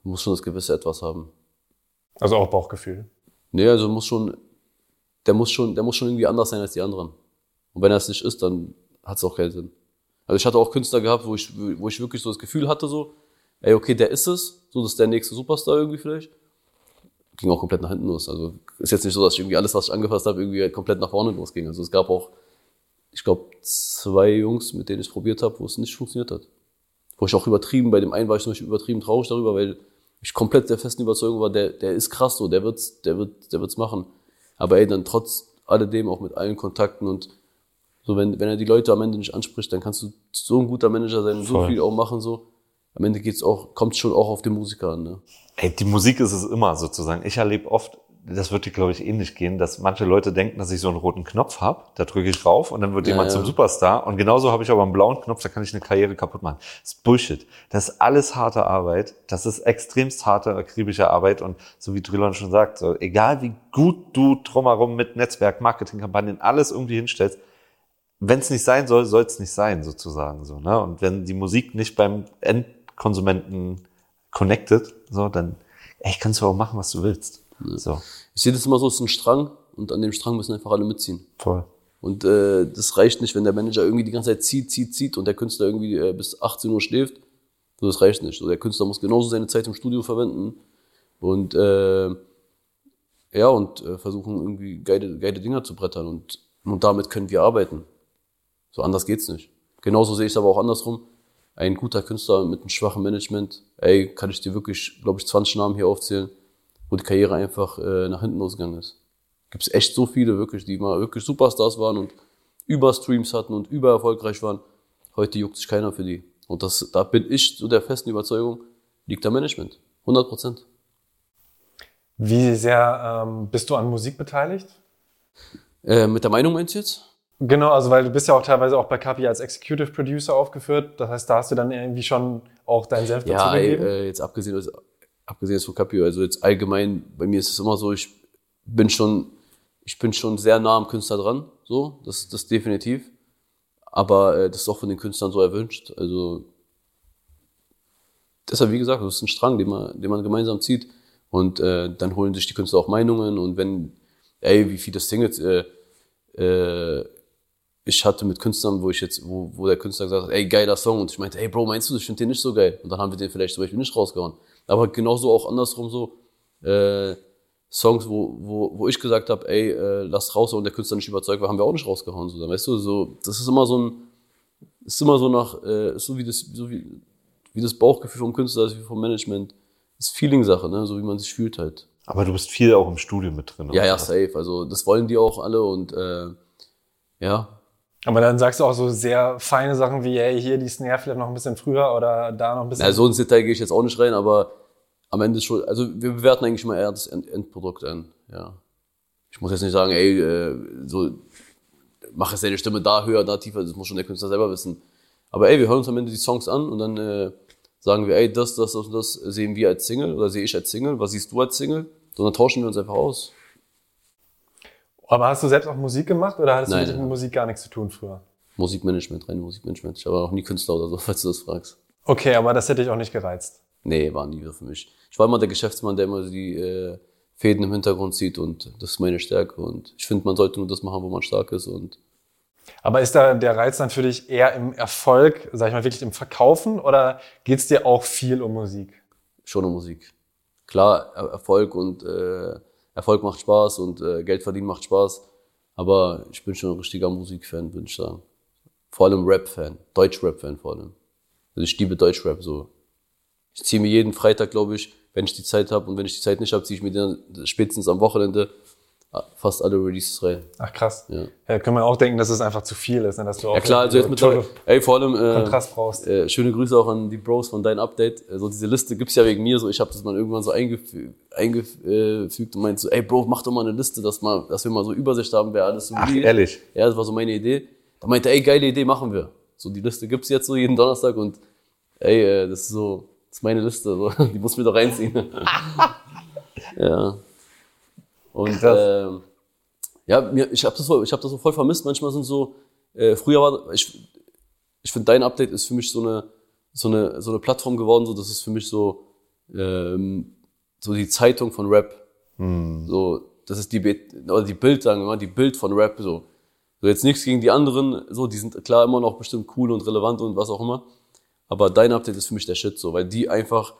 Du musst schon das gewisse Etwas haben. Also auch Bauchgefühl. Nee, also muss schon, der muss schon, der muss schon irgendwie anders sein als die anderen. Und wenn er es nicht ist, dann hat es auch keinen Sinn. Also ich hatte auch Künstler gehabt, wo ich, wo ich wirklich so das Gefühl hatte, so, ey, okay, der ist es, so, das ist der nächste Superstar irgendwie vielleicht. Ging auch komplett nach hinten los. Also ist jetzt nicht so, dass ich irgendwie alles, was ich angefasst habe, irgendwie komplett nach vorne losging. Also es gab auch, ich glaube, zwei Jungs, mit denen ich es probiert habe, wo es nicht funktioniert hat. Wo ich auch übertrieben, bei dem einen war ich Beispiel übertrieben traurig darüber, weil ich komplett der festen Überzeugung war, der, der ist krass so, der wird's, der wird, der wird's machen. Aber ey, dann trotz alledem auch mit allen Kontakten und so, wenn, wenn er die Leute am Ende nicht anspricht, dann kannst du so ein guter Manager sein und so viel auch machen, so. Am Ende geht's auch, kommt schon auch auf den Musiker an, ne? Ey, die Musik ist es immer sozusagen. Ich erlebe oft, das wird dir, glaube ich, ähnlich gehen, dass manche Leute denken, dass ich so einen roten Knopf habe, da drücke ich rauf und dann wird Ja, jemand ja. zum Superstar. Und genauso habe ich aber einen blauen Knopf, da kann ich eine Karriere kaputt machen. Das ist Bullshit. Das ist alles harte Arbeit. Das ist extremst harte, akribische Arbeit. Und so wie Drillon schon sagt, so, egal wie gut du drumherum mit Netzwerk, Marketingkampagnen, alles irgendwie hinstellst, wenn es nicht sein soll, soll es nicht sein, sozusagen so. Ne? Und wenn die Musik nicht beim Endkonsumenten connected, so, dann ey, kannst du auch machen, was du willst. So, Ich sehe das immer so, es ist ein Strang und an dem Strang müssen einfach alle mitziehen. voll. Und äh, das reicht nicht, wenn der Manager irgendwie die ganze Zeit zieht, zieht, zieht und der Künstler irgendwie äh, bis 18 Uhr schläft. So, das reicht nicht. So, der Künstler muss genauso seine Zeit im Studio verwenden und äh, ja und äh, versuchen irgendwie geile, geile Dinger zu brettern und, und damit können wir arbeiten. So anders geht's nicht. Genauso sehe ich es aber auch andersrum. Ein guter Künstler mit einem schwachen Management, ey, kann ich dir wirklich, glaube ich, 20 Namen hier aufzählen, wo die Karriere einfach äh, nach hinten losgegangen ist. Gibt es echt so viele wirklich, die mal wirklich Superstars waren und über Streams hatten und über erfolgreich waren. Heute juckt sich keiner für die. Und das, da bin ich zu der festen Überzeugung, liegt am Management. 100 Prozent. Wie sehr ähm, bist du an Musik beteiligt? Äh, mit der Meinung meinst du jetzt? Genau, also weil du bist ja auch teilweise auch bei Kapi als Executive Producer aufgeführt. Das heißt, da hast du dann irgendwie schon auch Senf dazu Ja, ey, gegeben. äh, jetzt abgesehen, also, abgesehen jetzt von Capio, also jetzt allgemein, bei mir ist es immer so, ich bin schon, ich bin schon sehr nah am Künstler dran, so, das, das definitiv. Aber äh, das ist auch von den Künstlern so erwünscht. Also deshalb, wie gesagt, das ist ein Strang, den man, den man gemeinsam zieht. Und äh, dann holen sich die Künstler auch Meinungen und wenn, ey, wie viele Singles, äh, äh, ich hatte mit Künstlern, wo ich jetzt, wo, wo der Künstler gesagt hat, ey, geiler Song. Und ich meinte, ey, Bro, meinst du, ich finde den nicht so geil? Und dann haben wir den vielleicht zum Beispiel nicht rausgehauen. Aber genauso auch andersrum so, äh, Songs, wo, wo, wo ich gesagt habe, ey, äh, lass raus und der Künstler nicht überzeugt war, haben wir auch nicht rausgehauen. So, dann weißt du, so, das ist immer so ein, ist immer so nach, äh, so wie das, so wie, wie das Bauchgefühl vom Künstler ist, wie vom Management. Das ist Feeling-Sache, ne? so wie man sich fühlt halt. Aber du bist viel auch im Studio mit drin. Ja, oder ja, safe. Also das wollen die auch alle und äh, ja, Aber dann sagst du auch so sehr feine Sachen wie, hey, hier die Snare vielleicht noch ein bisschen früher oder da noch ein bisschen. Na, so ins Detail gehe ich jetzt auch nicht rein, aber am Ende schon, also wir bewerten eigentlich immer eher das End Endprodukt an, ja. Ich muss jetzt nicht sagen, ey, äh, so, mach jetzt deine Stimme da höher, da tiefer, das muss schon der Künstler selber wissen. Aber ey, wir hören uns am Ende die Songs an und dann äh, sagen wir, ey, das, das, das und das sehen wir als Single oder sehe ich als Single, was siehst du als Single? Sondern tauschen wir uns einfach aus. Aber hast du selbst auch Musik gemacht oder hattest Nein, du mit nein. Musik gar nichts zu tun früher? Musikmanagement, rein Musikmanagement. Ich war auch nie Künstler oder so, falls du das fragst. Okay, aber das hätte ich auch nicht gereizt. Nee, war nie für mich. Ich war immer der Geschäftsmann, der immer die äh, Fäden im Hintergrund sieht und das ist meine Stärke. Und ich finde, man sollte nur das machen, wo man stark ist. Und Aber ist da der Reiz dann für dich eher im Erfolg, sag ich mal, wirklich im Verkaufen oder geht's dir auch viel um Musik? schon um Musik. Klar, Er- Erfolg und äh, Erfolg macht Spaß und äh, Geld verdienen macht Spaß. Aber ich bin schon ein richtiger Musikfan, würde ich sagen. Vor allem Rap-Fan, Deutsch-Rap-Fan vor allem. Also ich liebe Deutsch-Rap so. Ich ziehe mir jeden Freitag, glaube ich, wenn ich die Zeit habe und wenn ich die Zeit nicht habe, ziehe ich mir dann spätestens am Wochenende äh, fast alle Releases rein. Ach krass. Ja. Ja, kann man auch denken, dass es einfach zu viel ist, ne? dass du auch Ja klar, also jetzt mittlerweile, ey, vor allem, äh, Kontrast brauchst. äh, schöne Grüße auch an die Bros von Dein Update. Also diese Liste gibt's ja wegen mir so. Ich habe das mal irgendwann so eingefü eingefügt und meinte so, ey Bro, mach doch mal eine Liste, dass, mal, dass wir mal so Übersicht haben, wer alles so Ach, wie- ehrlich? Ja, das war so meine Idee. Da meinte ey, geile Idee, machen wir. So, die Liste gibt's jetzt so jeden Donnerstag und ey, äh, das ist so, das ist meine Liste, so. die muss mir doch reinziehen. ja. Und ähm, ja, mir, ich habe das, ich hab das so voll vermisst. Manchmal sind so, äh, früher war, ich, ich finde, dein Update ist für mich so eine, so eine, so eine Plattform geworden, so, das ist für mich so, ähm, so die Zeitung von Rap. So, das ist die, oder die Bild, sagen wir mal, die Bild von Rap, so. So, jetzt nichts gegen die anderen, so, die sind klar immer noch bestimmt cool und relevant und was auch immer. Aber dein Update ist für mich der Shit, so, weil die einfach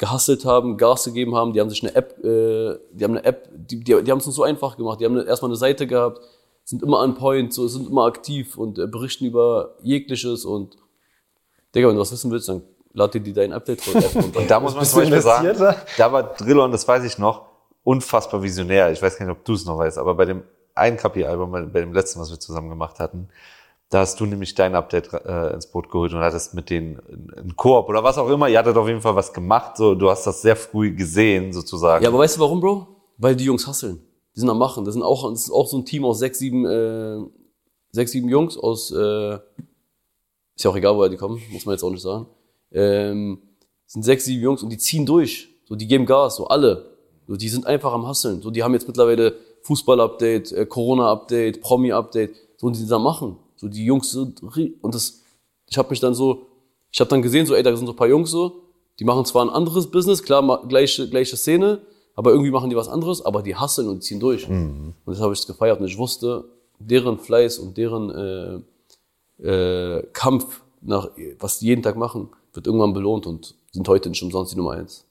gehustelt haben, Gas gegeben haben, die haben sich eine App, äh, die haben eine App, die, die, die haben es uns so einfach gemacht, die haben erstmal eine Seite gehabt, sind immer on point, so, sind immer aktiv und äh, berichten über jegliches und, Digga, wenn du was wissen willst, dann lad dir die dein Update-App runter. Da muss man zum Beispiel sagen, investiert, da war Drillon, das weiß ich noch, unfassbar visionär. Ich weiß gar nicht, ob du es noch weißt, aber bei dem einen Kapi-Album, bei dem letzten, was wir zusammen gemacht hatten, da hast du nämlich dein Update äh, ins Boot geholt und hattest mit denen einen Koop oder was auch immer. Ihr hattet auf jeden Fall was gemacht. So, du hast das sehr früh gesehen, sozusagen. Ja, aber weißt du warum, Bro? Weil die Jungs hasseln. Die sind am Machen. Das sind auch, das ist auch so ein Team aus sechs, sieben, äh, sechs, sieben Jungs aus, äh, ist ja auch egal, woher die kommen, muss man jetzt auch nicht sagen. Ähm, sind sechs, sieben Jungs und die ziehen durch. So, die geben Gas, so alle. So, die sind einfach am Hasseln. So, die haben jetzt mittlerweile Fußball-Update, äh, Corona-Update, Promi-Update. So, und die sind am Machen. So die Jungs sind und das, ich habe mich dann so, ich habe dann gesehen, so ey, da sind so ein paar Jungs so, die machen zwar ein anderes Business, klar, gleiche, gleiche Szene, aber irgendwie machen die was anderes, aber die hasseln und ziehen durch. Und das habe ich gefeiert und ich wusste, deren Fleiß und deren äh, äh, Kampf nach, was die jeden Tag machen, wird irgendwann belohnt und sind heute nicht umsonst die Nummer eins.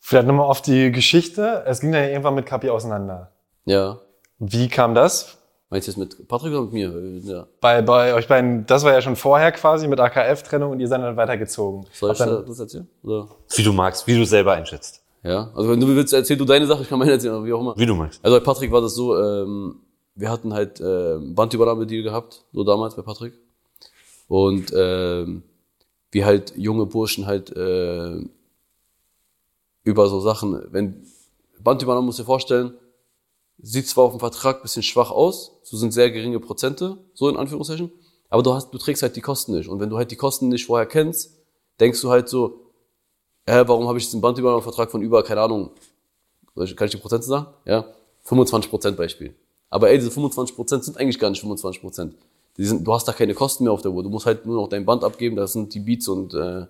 Vielleicht nochmal auf die Geschichte. Es ging dann irgendwann mit Kapi auseinander. Ja. Wie kam das? Meinst du jetzt mit Patrick oder mit mir? Ja. Bei, bei euch beiden, das war ja schon vorher quasi mit AKF-Trennung und ihr seid dann weitergezogen. Soll ich äh, dann, das erzählen? Oder? Wie du magst, wie du selber einschätzt. Ja. Also wenn du willst, erzähl du deine Sache, ich kann meine erzählen, aber wie auch immer. Wie du magst. Also bei Patrick war das so, ähm, wir hatten halt äh, Bandübernahme-Deal gehabt, so damals bei Patrick. Und ähm, wie halt junge Burschen halt äh, über so Sachen, wenn Bandübernahme musst du dir vorstellen, sieht zwar auf dem Vertrag bisschen schwach aus, so sind sehr geringe Prozente, so in Anführungszeichen, aber du hast, du trägst halt die Kosten nicht. Und wenn du halt die Kosten nicht vorher kennst, denkst du halt so, äh, warum habe ich jetzt einen Bandübernahmevertrag von über, keine Ahnung, kann ich die Prozente sagen? Ja, 25 Prozent Beispiel. Aber ey, diese 25 Prozent sind eigentlich gar nicht 25 Prozent. Sind, du hast da keine Kosten mehr auf der Uhr. Du musst halt nur noch dein Band abgeben. Das sind die Beats und äh,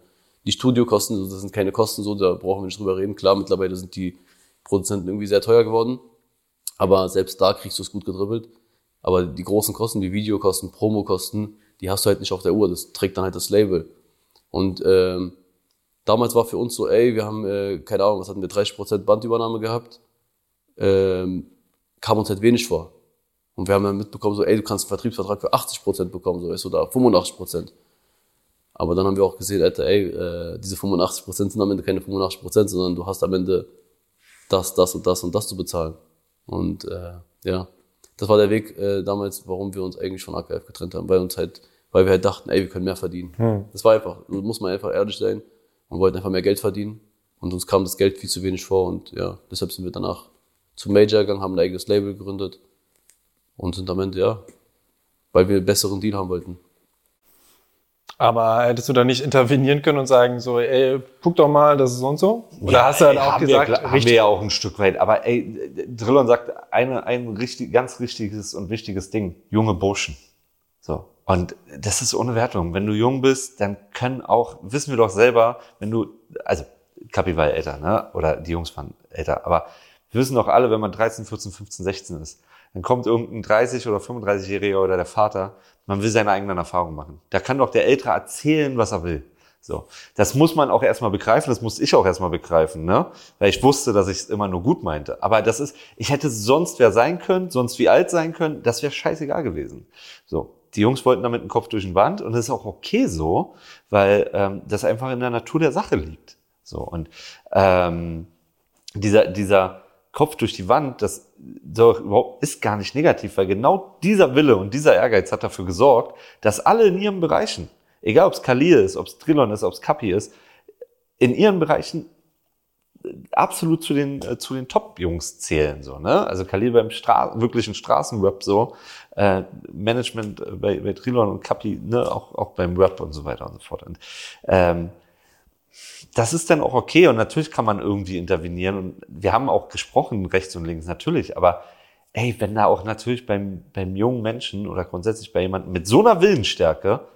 die Studiokosten. Das sind keine Kosten so. Da brauchen wir nicht drüber reden. Klar, mittlerweile sind die Produzenten irgendwie sehr teuer geworden. Aber selbst da kriegst du es gut gedribbelt. Aber die großen Kosten wie Videokosten, Promokosten, die hast du halt nicht auf der Uhr. Das trägt dann halt das Label. Und ähm, damals war für uns so, ey, wir haben, äh, keine Ahnung, was hatten wir, 30% Bandübernahme gehabt. Ähm, kam uns halt wenig vor. Und wir haben dann mitbekommen, so, ey, du kannst einen Vertriebsvertrag für 80% bekommen, so, weißt du, oder 85%. Aber dann haben wir auch gesehen, Alter, ey, äh, diese 85% sind am Ende keine 85%, sondern du hast am Ende das, das und das und das zu bezahlen. Und äh, ja, das war der Weg äh, damals, warum wir uns eigentlich von AKF getrennt haben, weil uns halt, weil wir halt dachten, ey, wir können mehr verdienen. Das war einfach, muss man einfach ehrlich sein und wollten einfach mehr Geld verdienen. Und uns kam das Geld viel zu wenig vor und ja, deshalb sind wir danach zum Major gegangen, haben ein eigenes Label gegründet und sind am Ende, ja, weil wir einen besseren Deal haben wollten. Aber hättest du da nicht intervenieren können und sagen so, ey, guck doch mal, das ist so und so? Oder hast du dann auch haben gesagt, wir, haben wir ja auch ein Stück weit. Aber ey, Drillon sagt eine, ein richtig, ganz richtiges und wichtiges Ding. Junge Burschen. So. Und das ist ohne Wertung. Wenn du jung bist, dann können auch, wissen wir doch selber, wenn du, also Kapi war ja älter, ne? Oder die Jungs waren älter, aber wir wissen doch alle, wenn man 13, 14, 15, 16 ist, dann kommt irgendein 30 oder 35-Jähriger oder der Vater, man will seine eigenen Erfahrungen machen. Da kann doch der Ältere erzählen, was er will. So. Das muss man auch erstmal begreifen, das musste ich auch erstmal begreifen, ne? Weil ich wusste, dass ich es immer nur gut meinte. Aber das ist, ich hätte sonst wer sein können, sonst wie alt sein können, das wäre scheißegal gewesen. So. Die Jungs wollten damit den Kopf durch den Wand und das ist auch okay so, weil ähm, das einfach in der Natur der Sache liegt. So. Und ähm, dieser, dieser Kopf durch die Wand, das so, überhaupt ist gar nicht negativ, weil genau dieser Wille und dieser Ehrgeiz hat dafür gesorgt, dass alle in ihren Bereichen, egal ob es Kalir ist, ob es Trilon ist, ob es Kapi ist, in ihren Bereichen absolut zu den äh, zu den Top-Jungs zählen so ne? Also Khalil beim Stra wirklichen Straßenrap so äh, Management äh, bei, bei Trilon und Kapi ne auch auch beim Rap und so weiter und so fort. Und ähm, das ist dann auch okay und natürlich kann man irgendwie intervenieren und wir haben auch gesprochen rechts und links natürlich aber ey wenn da auch natürlich beim beim jungen Menschen oder grundsätzlich bei jemandem mit so einer Willensstärke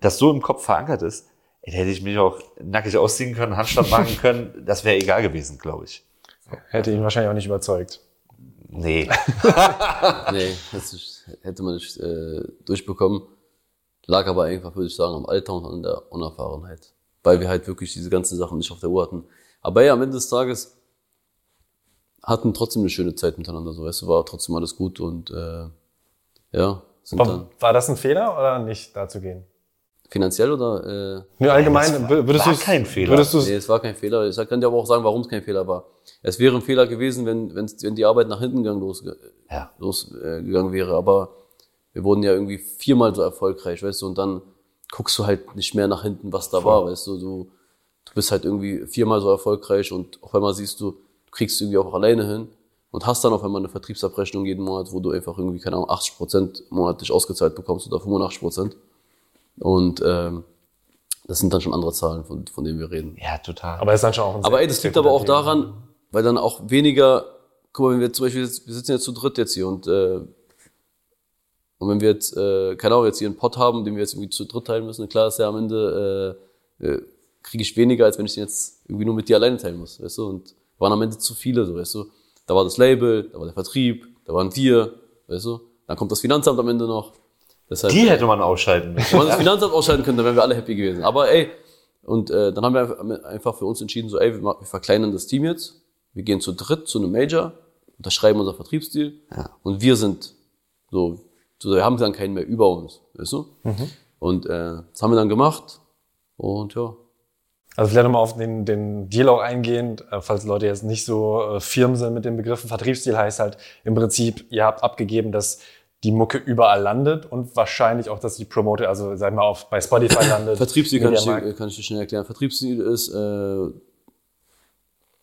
das so im Kopf verankert ist ey, da hätte ich mich auch nackig ausziehen können, Handstand machen können. Das wäre egal gewesen, glaube ich. Hätte ihn wahrscheinlich auch nicht überzeugt. Nee. Nee, das hätte man nicht äh, durchbekommen. Lag aber einfach, würde ich sagen, am Alter und an der Unerfahrenheit. Weil wir halt wirklich diese ganzen Sachen nicht auf der Uhr hatten. Aber ja, am Ende des Tages hatten trotzdem eine schöne Zeit miteinander. So, weißt du, war trotzdem alles gut und äh, ja, sind dann War, war das ein Fehler oder nicht, da zu gehen? finanziell oder äh, Nee, allgemein, war- würdest war kein Fehler. Würdest du Nee, es war kein Fehler. Ich kann dir aber auch sagen, warum es kein Fehler war. Es wäre ein Fehler gewesen, wenn, wenn, wenn die Arbeit nach hinten gegangen losge Ja. losgegangen wäre. Aber wir wurden ja irgendwie viermal so erfolgreich, weißt du, und dann guckst du halt nicht mehr nach hinten, was da war, weißt du. Du, du bist halt irgendwie viermal so erfolgreich und auf einmal siehst du, du kriegst irgendwie auch alleine hin und hast dann auf einmal eine Vertriebsabrechnung jeden Monat, wo du einfach irgendwie, keine Ahnung, 80 Prozent monatlich ausgezahlt bekommst oder 85 Prozent. Und ähm, das sind dann schon andere Zahlen, von, von denen wir reden. Ja, total. Aber es ist dann schon auch ein Aber ey, das liegt aber auch daran, weil dann auch weniger, guck mal, wenn wir zum Beispiel, wir sitzen jetzt zu dritt jetzt hier und, äh, Und wenn wir jetzt, äh, keine Ahnung, jetzt hier einen Pot haben, den wir jetzt irgendwie zu dritt teilen müssen, klar ist ja am Ende, äh, äh, kriege ich weniger, als wenn ich den jetzt irgendwie nur mit dir alleine teilen muss, weißt du? Und waren am Ende zu viele, so, weißt du? Da war das Label, da war der Vertrieb, da waren wir, weißt du? Dann kommt das Finanzamt am Ende noch. Deshalb, Die hätte man ausschalten müssen. wenn man das Finanzamt ausschalten könnte, dann wären wir alle happy gewesen. Aber ey, und äh, dann haben wir einfach- für uns entschieden, so ey, wir, wir verkleinern das Team jetzt, wir gehen zu dritt zu einem Major, unterschreiben unser Vertriebsdeal Ja. und wir sind so, so, wir haben dann keinen mehr über uns, weißt du? Und äh, das haben wir dann gemacht und ja. Also vielleicht nochmal auf den, den Deal auch eingehend, äh, falls Leute jetzt nicht so äh, firm sind mit den Begriffen. Vertriebsdeal heißt halt im Prinzip, ihr habt abgegeben, dass die Mucke überall landet und wahrscheinlich auch, dass die Promote, also sag mal, auf, bei Spotify landet. Vertriebsdeal kann ich, dir, kann ich dir schnell erklären. Vertriebsdeal ist, äh,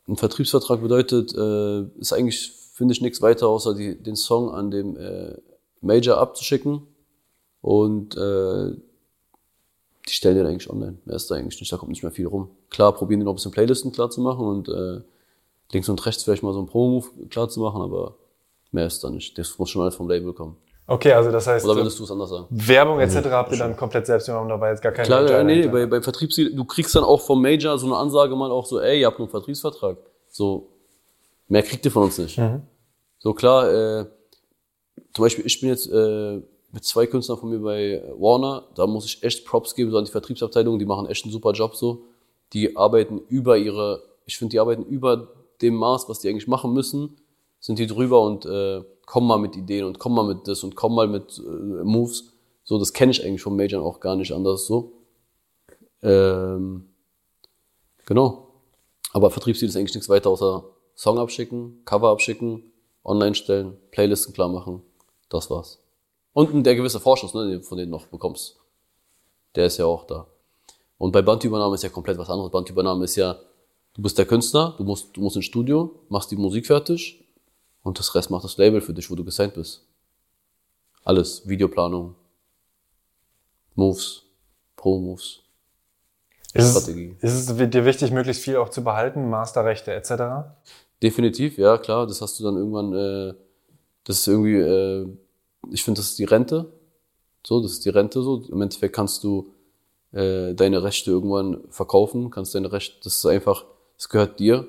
ein Vertriebsvertrag bedeutet, äh, ist eigentlich, finde ich, nichts weiter, außer die, den Song an dem äh, Major abzuschicken und äh, die stellen den eigentlich online. Mehr ist da eigentlich nicht, da kommt nicht mehr viel rum. Klar, probieren die noch ein bisschen Playlisten klar zu machen und äh, links und rechts vielleicht mal so einen Promo-Move klar zu machen, aber mehr ist da nicht. Das muss schon alles vom Label kommen. Okay, also das heißt, Oder würdest du es anders sagen? Werbung etc. habt ihr dann komplett selbst genommen, da war jetzt gar kein Klar, Major ja, nee, dahinter. bei, beim Vertriebsdeal, du kriegst dann auch vom Major so eine Ansage mal auch so, ey, ihr habt nur einen Vertriebsvertrag. So, mehr kriegt ihr von uns nicht. So klar, äh, zum Beispiel, ich bin jetzt äh, mit zwei Künstlern von mir bei Warner, da muss ich echt Props geben, so an die Vertriebsabteilung, die machen echt einen super Job so. Die arbeiten über ihre, ich finde, die arbeiten über dem Maß, was die eigentlich machen müssen, sind die drüber und äh, kommen mal mit Ideen und kommen mal mit das und kommen mal mit äh, Moves. So, das kenne ich eigentlich vom Major auch gar nicht anders so. Ähm, genau. Aber Vertriebsziel ist eigentlich nichts weiter außer Song abschicken, Cover abschicken, online stellen, Playlisten klar machen. Das war's. Und der gewisse Vorschuss, ne, den du von denen noch bekommst. Der ist ja auch da. Und bei Bandübernahme ist ja komplett was anderes. Bandübernahme ist ja, du bist der Künstler, du musst, du musst ins Studio, machst die Musik fertig und das Rest macht das Label für dich, wo du gesigned bist. Alles. Videoplanung, Moves, Pro-Moves. ist, es, Strategie. ist es dir wichtig, möglichst viel auch zu behalten, Masterrechte etc.? Definitiv, ja klar. Das hast du dann irgendwann, äh, das ist irgendwie, äh, ich finde, das ist die Rente. So, das ist die Rente so. Im Endeffekt kannst du äh, deine Rechte irgendwann verkaufen, kannst deine Rechte, das ist einfach, das gehört dir.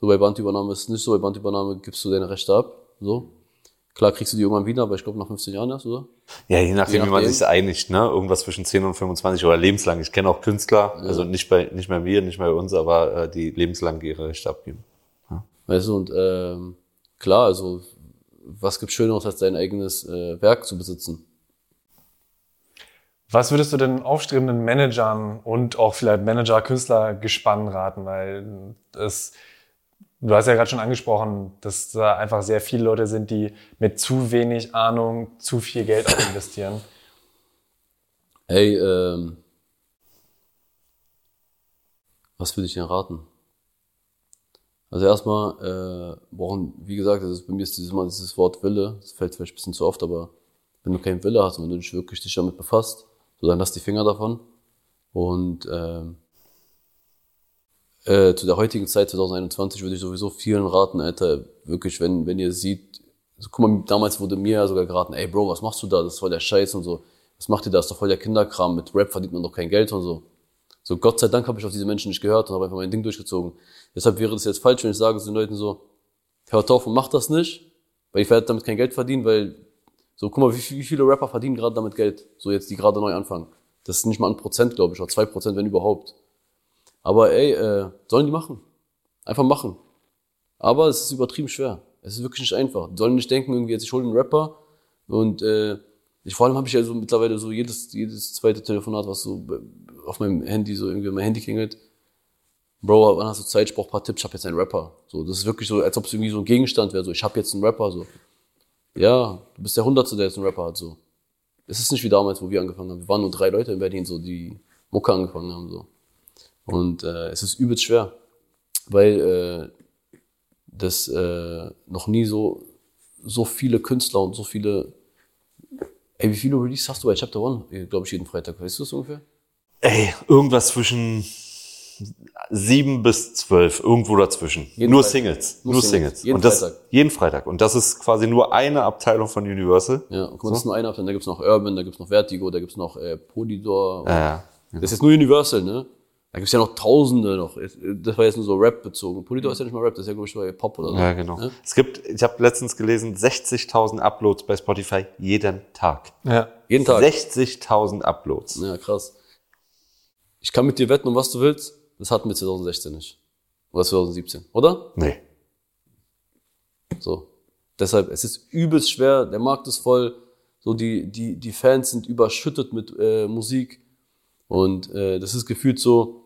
So bei Bandübernahme ist es nicht so, bei Bandübernahme gibst du deine Rechte ab. So. Klar kriegst du die irgendwann wieder, aber ich glaube nach 15 Jahren erst, oder? Ja, je nachdem, Je wie man nachdem. sich einigt, ne? Irgendwas zwischen 10 und 25 oder lebenslang. Ich kenne auch Künstler, also nicht bei, nicht bei mir, nicht bei uns, aber äh, die lebenslang ihre Rechte abgeben. Weißt du, und ähm, klar, also was gibt's Schöneres, als dein eigenes äh, Werk zu besitzen? Was würdest du den aufstrebenden Managern und auch vielleicht Manager-Künstler-Gespannen raten? Weil es, du hast ja gerade schon angesprochen, dass da einfach sehr viele Leute sind, die mit zu wenig Ahnung zu viel Geld auch investieren. Ey, ähm, was würde ich dir raten? Also erstmal äh, brauchen, wie gesagt, das ist, bei mir ist dieses Mal dieses Wort Wille, das fällt vielleicht ein bisschen zu oft, aber wenn du keinen Wille hast und wenn du dich wirklich dich damit befasst, so dann lass die Finger davon. Und ähm, äh, zu der heutigen Zeit, 2021, würde ich sowieso vielen raten, Alter, wirklich, wenn, wenn ihr seht, also, guck mal, damals wurde mir ja sogar geraten, ey Bro, was machst du da? Das ist voll der Scheiß und so. Was macht ihr da? Das ist doch voll der Kinderkram. Mit Rap verdient man doch kein Geld und so. So, Gott sei Dank habe ich auf diese Menschen nicht gehört und habe einfach mein Ding durchgezogen. Deshalb wäre das jetzt falsch, wenn ich sage zu den Leuten so, hört auf und macht das nicht, weil ich werde damit kein Geld verdienen, weil, so, guck mal, wie, wie viele Rapper verdienen gerade damit Geld? So, jetzt, die gerade neu anfangen. Das ist nicht mal ein Prozent, glaube ich, oder zwei Prozent, wenn überhaupt. Aber ey, äh, sollen die machen. Einfach machen. Aber es ist übertrieben schwer. Es ist wirklich nicht einfach. Die sollen nicht denken, irgendwie jetzt ich hole einen Rapper und äh, ich vor allem habe ich ja so mittlerweile so jedes jedes zweite Telefonat, was so auf meinem Handy so irgendwie mein Handy klingelt. Bro, wann hast du Zeit? Ich brauche ein paar Tipps. Ich habe jetzt einen Rapper. So, das ist wirklich so, als ob es irgendwie so ein Gegenstand wäre. So, ich habe jetzt einen Rapper. So, ja, du bist der Hundertste, der jetzt einen Rapper hat. So, es ist nicht wie damals, wo wir angefangen haben. Wir waren nur drei Leute in Berlin, so die Mucke angefangen haben. So, und äh, es ist übelst schwer, weil äh, das äh, noch nie so so viele Künstler und so viele. Ey, wie viele Releases hast du bei Chapter One? Glaube ich jeden Freitag. Weißt du das ungefähr? Ey, irgendwas zwischen sieben bis zwölf, irgendwo dazwischen. Jeden nur Freitag. Singles. Nur Nur, Singles. Singles. Jeden und das, Freitag. Jeden Freitag. Und das ist quasi nur eine Abteilung von Universal. Ja, guck mal, das ist nur einer, dann da gibt's noch Urban, da gibt's noch Vertigo, da gibt's noch äh, Polydor. Ja. Das ist jetzt nur Universal, ne? Da gibt's ja noch Tausende noch. Das war jetzt nur so Rap bezogen. Polydor ist ja nicht mal Rap, das ist ja, glaube ich, Pop oder so. Ja, genau. Ne? Es gibt, ich habe letztens gelesen, 60.000 Uploads bei Spotify jeden Tag. Ja. Jeden Tag. 60.000 Uploads. Ja, krass. Ich kann mit dir wetten, um was du willst. Das hatten wir 2016 nicht. Oder 2017, oder? Nee. So. Deshalb, es ist übelst schwer, der Markt ist voll, so die, die, die Fans sind überschüttet mit äh, Musik. Und äh, das ist gefühlt so,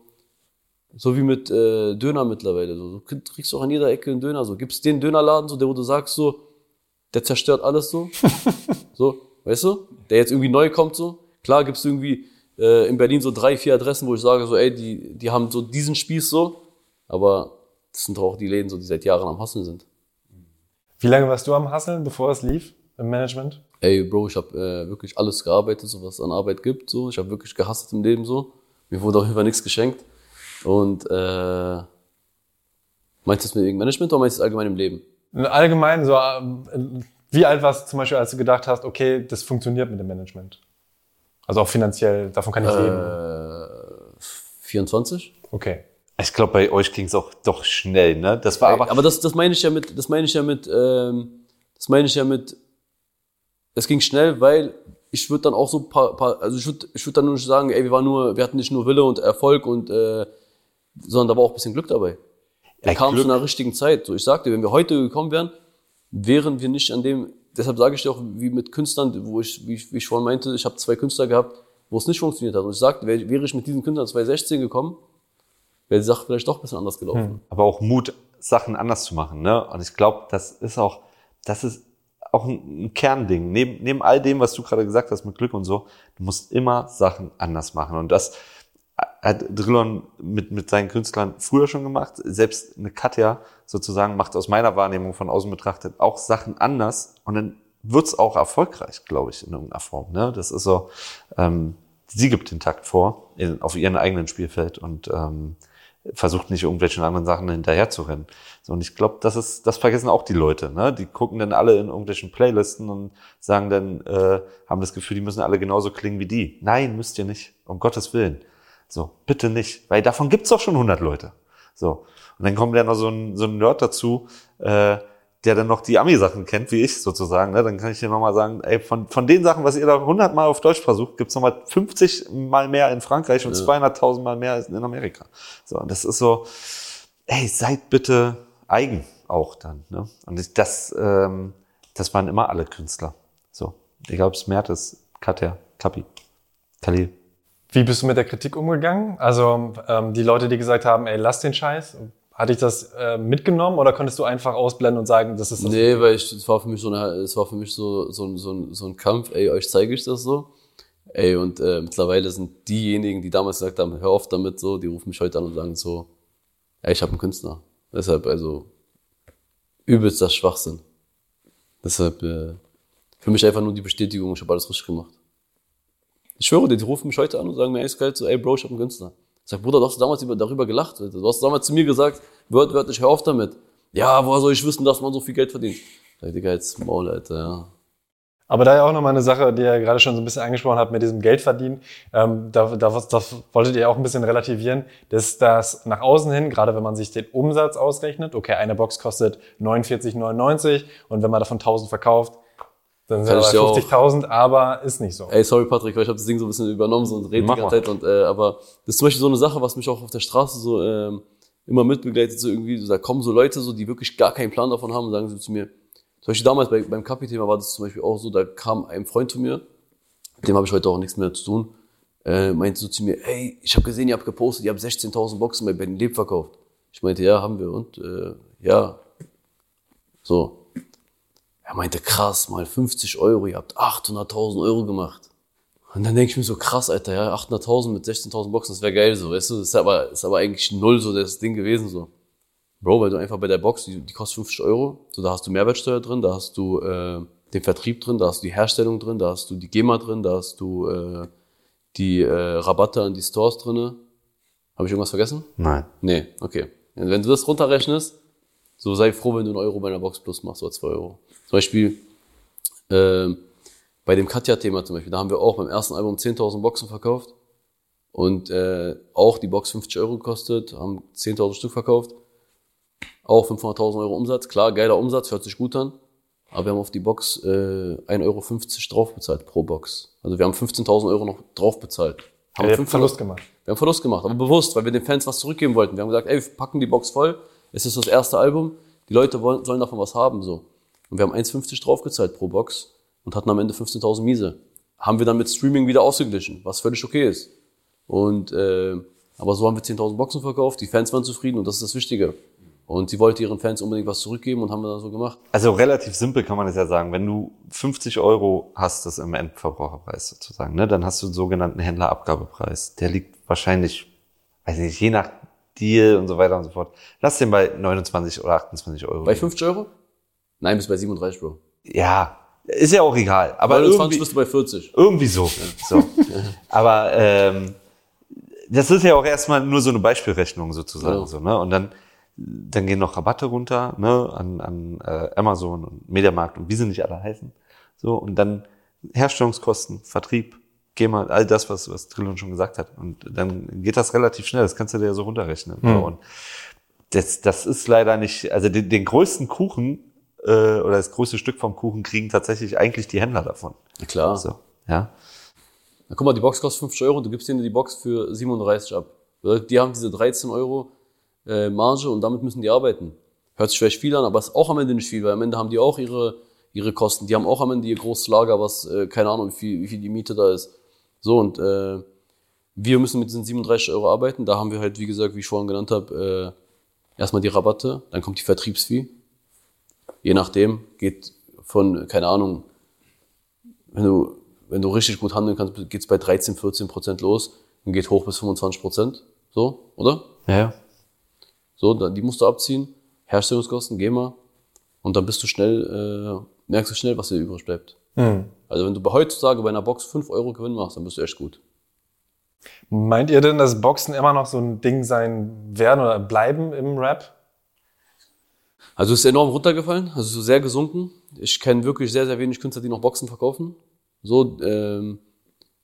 so wie mit äh, Döner mittlerweile. So. Du kriegst auch an jeder Ecke einen Döner. So. Gibt's den Dönerladen, so, der, wo du sagst, so, der zerstört alles so. so, weißt du? Der jetzt irgendwie neu kommt, so. Klar gibt's irgendwie äh, in Berlin so drei, vier Adressen, wo ich sage, so, ey, die, die haben so diesen Spieß so. Aber das sind doch auch die Läden, so, die seit Jahren am Hasseln sind. Wie lange warst du am Hasseln, bevor es lief im Management? Ey, Bro, ich habe äh, wirklich alles gearbeitet, so was es an Arbeit gibt. So, ich habe wirklich gehasst im Leben so. Mir wurde auf jeden Fall nichts geschenkt. Und äh, meinst du das mit irgendeinem Management oder meinst du das allgemein im Leben? Allgemein so, ähm, wie alt warst du zum Beispiel, als du gedacht hast, okay, das funktioniert mit dem Management? Also auch finanziell, davon kann ich leben. Äh, 24? Okay. Ich glaube, bei euch ging es auch doch schnell, ne? Das war aber, Aber das, das meine ich ja mit, das meine ich ja mit, ähm, das meine ich ja mit, es ging schnell, weil ich würde dann auch so paar, paar also ich würde ich würd dann nur nicht sagen, ey, wir waren nur, wir hatten nicht nur Wille und Erfolg und, äh, sondern da war auch ein bisschen Glück dabei. Ja, kam Glück- zu einer richtigen Zeit. So, ich sagte, wenn wir heute gekommen wären, wären wir nicht an dem, deshalb sage ich dir auch, wie mit Künstlern, wo ich, wie ich, wie ich vorhin meinte, ich habe zwei Künstler gehabt, wo es nicht funktioniert hat. Und ich sagte, wär- wäre ich mit diesen Künstlern 2016 gekommen, wäre die Sache vielleicht doch ein bisschen anders gelaufen. aber auch Mut, Sachen anders zu machen, ne? Und ich glaube, das ist auch, das ist auch ein, ein Kernding. Neben, neben all dem, was du gerade gesagt hast mit Glück und so, du musst immer Sachen anders machen. Und das hat Drillon mit, mit seinen Künstlern früher schon gemacht. Selbst eine Katja sozusagen macht aus meiner Wahrnehmung von außen betrachtet auch Sachen anders und dann wird's auch erfolgreich, glaube ich, in irgendeiner Form. Ne? Das ist so, ähm, sie gibt den Takt vor in, auf ihrem eigenen Spielfeld und ähm, versucht nicht irgendwelchen anderen Sachen hinterher zu rennen. So, und ich glaube, das ist, das vergessen auch die Leute, ne? Die gucken dann alle in irgendwelchen Playlisten und sagen dann, äh, haben das Gefühl, die müssen alle genauso klingen wie die. Nein, müsst ihr nicht. Um Gottes Willen. So, bitte nicht. Weil davon gibt's doch schon 100 Leute. So. Und dann kommt ja noch so ein, so ein Nerd dazu, äh, der dann noch die Ami-Sachen kennt, wie ich sozusagen, ne? dann kann ich dir nochmal sagen, ey, von, von den Sachen, was ihr da 100 Mal auf Deutsch versucht, gibt's nochmal 50 Mal mehr in Frankreich und 200.000 Mal mehr in Amerika. So, und das ist so, ey, seid bitte eigen auch dann. Ne? Und das, ähm, das waren immer alle Künstler. So, egal ob es Mert ist, Katja, Kapi, Khalil. Wie bist du mit der Kritik umgegangen? Also ähm, die Leute, die gesagt haben, ey, lass den Scheiß, hatte ich das äh, mitgenommen oder konntest du einfach ausblenden und sagen, das ist das? Nee, weil ich, es war für mich so eine, es war für mich so, so, ein- so, so ein Kampf, ey, euch zeige ich das so. Ey, und äh, mittlerweile sind diejenigen, die damals gesagt haben, hör auf damit so, die rufen mich heute an und sagen so, ey, ich habe einen Künstler. Deshalb, also, übelst das Schwachsinn. Deshalb, äh, für mich einfach nur die Bestätigung, ich habe alles richtig gemacht. Ich schwöre dir, die rufen mich heute an und sagen mir eiskalt so, ey Bro, ich habe einen Künstler. Ich sag, Bruder, du hast damals über, darüber gelacht. Du hast damals zu mir gesagt, wört, wörtlich, hör auf damit. Ja, woher soll ich wissen, dass man so viel Geld verdient? Ich sag, Digga, jetzt Maul, Alter, ja. Aber da ja auch nochmal eine Sache, die ihr gerade schon so ein bisschen angesprochen habt mit diesem Geldverdienen, ähm, da, da, das wolltet ihr auch ein bisschen relativieren, dass das nach außen hin, gerade wenn man sich den Umsatz ausrechnet, okay, eine Box kostet 49,99 und wenn man davon 1000 verkauft, dann sind wir auch- bei 50.000, aber ist nicht so. Ey, sorry Patrick, weil ich habe das Ding so ein bisschen übernommen so und rede die ganze Zeit. Und, äh, aber das ist zum Beispiel so eine Sache, was mich auch auf der Straße so ähm, immer mitbegleitet, so irgendwie, so, da kommen so Leute, so, die wirklich gar keinen Plan davon haben und sagen so zu mir, zum Beispiel damals bei, beim Kapi-Thema war das zum Beispiel auch so, da kam ein Freund zu mir, mit dem habe ich heute auch nichts mehr zu tun, äh, meinte so zu mir, ey, ich habe gesehen, ihr habt gepostet, ihr habt 16.000 Boxen bei Berlin Leb verkauft. Ich meinte, ja, haben wir und äh, ja, so. Er meinte, krass, mal 50 Euro, ihr habt 800.000 Euro gemacht. Und dann denke ich mir so, krass, Alter, ja, 800.000 mit 16.000 Boxen, das wäre geil, so, weißt du, das ist aber, ist aber eigentlich null so das Ding gewesen, so. Bro, weil du einfach bei der Box, die, die kostet 50 Euro, so, da hast du Mehrwertsteuer drin, da hast du äh, den Vertrieb drin, da hast du die Herstellung drin, da hast du die GEMA drin, da hast du äh, die äh, Rabatte an die Stores drinne. Habe ich irgendwas vergessen? Nein. Nee, okay. Wenn du das runterrechnest, so sei froh, wenn du einen Euro bei einer Box Plus machst oder zwei Euro. Zum Beispiel ähm, bei dem Katja-Thema zum Beispiel, da haben wir auch beim ersten Album 10.000 Boxen verkauft und äh, auch die Box 50 Euro gekostet, haben 10.000 Stück verkauft, auch 500.000 Euro Umsatz. Klar, geiler Umsatz, hört sich gut an, aber wir haben auf die Box äh, 1,50 Euro drauf bezahlt pro Box. Also wir haben 15.000 Euro noch drauf bezahlt. Haben habt 500 Verlust gemacht. wir haben Verlust gemacht, aber bewusst, weil wir den Fans was zurückgeben wollten. Wir haben gesagt, ey, wir packen die Box voll, es ist das erste Album, die Leute wollen, sollen davon was haben, so. Und wir haben 1,50 draufgezahlt pro Box und hatten am Ende 15.000 Miese. Haben wir dann mit Streaming wieder ausgeglichen, was völlig okay ist. Und, äh, aber so haben wir 10.000 Boxen verkauft, die Fans waren zufrieden und das ist das Wichtige. Und sie wollte ihren Fans unbedingt was zurückgeben und haben wir dann so gemacht. Also relativ simpel kann man es ja sagen. Wenn du 50 Euro hast, das im Endverbraucherpreis sozusagen, ne, dann hast du einen sogenannten Händlerabgabepreis. Der liegt wahrscheinlich, weiß nicht, je nach Deal und so weiter und so fort. Lass den bei 29 oder 28 Euro. Bei 50 Euro? Nein, bis bei 37, Bro. ja, ist ja auch egal. Aber Bei 29 irgendwie, bist du bei 40. irgendwie so. so. Aber ähm, das ist ja auch erstmal nur so eine Beispielrechnung sozusagen. Ja. So, ne? Und dann, dann gehen noch Rabatte runter ne? an, an äh, Amazon und Mediamarkt und wie sie nicht alle heißen. So, und dann Herstellungskosten, Vertrieb, GEMA, all das, was, was Trillon schon gesagt hat. Und dann geht das relativ schnell, das kannst du dir ja so runterrechnen. So, und das, das ist leider nicht, also den, den größten Kuchen äh, oder das größte Stück vom Kuchen kriegen tatsächlich eigentlich die Händler davon. Klar. So, ja. Na, guck mal, die Box kostet 50 Euro und du gibst denen die Box für 37 ab. Die haben diese 13 Euro äh, Marge und damit müssen die arbeiten. Hört sich vielleicht viel an, aber ist auch am Ende nicht viel, weil am Ende haben die auch ihre, ihre Kosten. Die haben auch am Ende ihr großes Lager, was, äh, keine Ahnung, wie viel, wie viel die Miete da ist. So, und äh, wir müssen mit diesen 37 Euro arbeiten. Da haben wir halt, wie gesagt, wie ich vorhin genannt habe, äh, erstmal die Rabatte, dann kommt die Vertriebsfee. Je nachdem geht von, keine Ahnung, wenn du, wenn du richtig gut handeln kannst, geht's bei 13, 14 Prozent los und geht hoch bis 25 Prozent. So, oder? Ja. So, dann, die musst du abziehen. Herstellungskosten, GEMA. Und dann bist du schnell, äh, merkst du schnell, was dir übrig bleibt. Also wenn du bei heutzutage bei einer Box 5 Euro Gewinn machst, dann bist du echt gut. Meint ihr denn, dass Boxen immer noch so ein Ding sein werden oder bleiben im Rap? Also es ist enorm runtergefallen, also so sehr gesunken. Ich kenne wirklich sehr, sehr wenig Künstler, die noch Boxen verkaufen. So, ähm,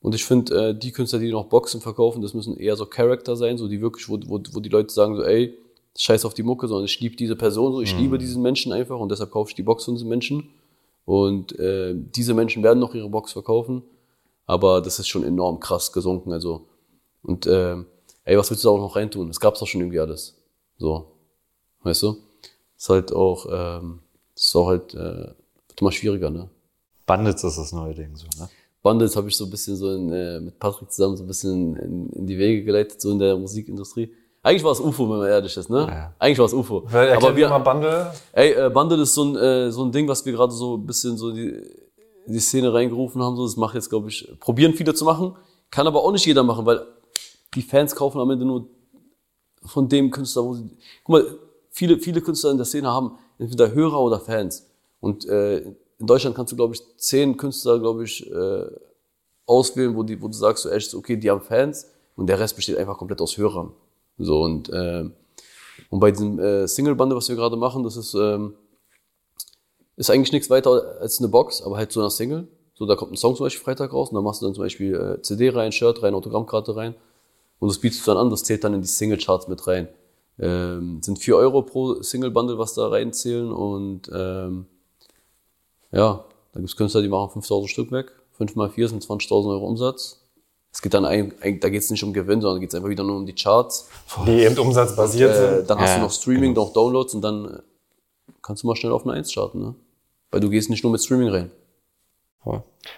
und ich finde, äh, die Künstler, die noch Boxen verkaufen, das müssen eher so Charakter sein, so die wirklich, wo, wo, wo die Leute sagen so, ey, scheiß auf die Mucke, sondern ich liebe diese Person, so ich liebe diesen Menschen einfach und deshalb kaufe ich die Box von diesen Menschen. Und äh, diese Menschen werden noch ihre Box verkaufen, aber das ist schon enorm krass gesunken. Also und äh, ey, was willst du da auch noch reintun? Es gab's doch schon irgendwie alles. So, weißt du? Ist halt auch, ähm, ist auch halt äh, wird immer schwieriger, ne? Bandits ist das neue Ding so, ne? Bundles habe ich so ein bisschen so in, äh, mit Patrick zusammen so ein bisschen in, in die Wege geleitet, so in der Musikindustrie. Eigentlich war es UFO, wenn man ehrlich ist, ne? Ja. Eigentlich war es UFO. Weil Aber wir, mal Bundle. ey, äh, Bundle ist so ein, äh, so ein Ding, was wir gerade so ein bisschen so die, in die Szene reingerufen haben. So, das macht jetzt, glaube ich, probieren viele zu machen, kann aber auch nicht jeder machen, weil die Fans kaufen am Ende nur von dem Künstler, wo sie. Guck mal, viele, viele Künstler in der Szene haben entweder Hörer oder Fans. Und äh, in Deutschland kannst du, glaube ich, zehn Künstler, glaube ich, äh, auswählen, wo, die, wo du sagst, so echt, okay, die haben Fans und der Rest besteht einfach komplett aus Hörern. So und äh, und bei diesem äh, Single-Bande, was wir gerade machen, das ist ähm, ist eigentlich nichts weiter als eine Box, aber halt so eine Single. So, da kommt ein Song zum Beispiel Freitag raus und dann machst du dann zum Beispiel äh, CD rein, Shirt rein, Autogrammkarte rein und das bietest du dann an, das zählt dann in die Single-Charts mit rein. Ähm, sind 4 Euro pro Single-Bundle, was da reinzählen und ähm, ja, da gibt's Künstler, die machen 5000 Stück weg. 5 mal 4 sind 20.000 Euro Umsatz. Es geht dann ein, ein, da geht's nicht um Gewinn, sondern geht's einfach wieder nur um die Charts. Die eben umsatzbasiert Äh, sind. dann hast Ja, du noch Streaming, noch Downloads und dann äh, kannst du mal schnell auf eine 1 starten, ne? Weil du gehst nicht nur mit Streaming rein.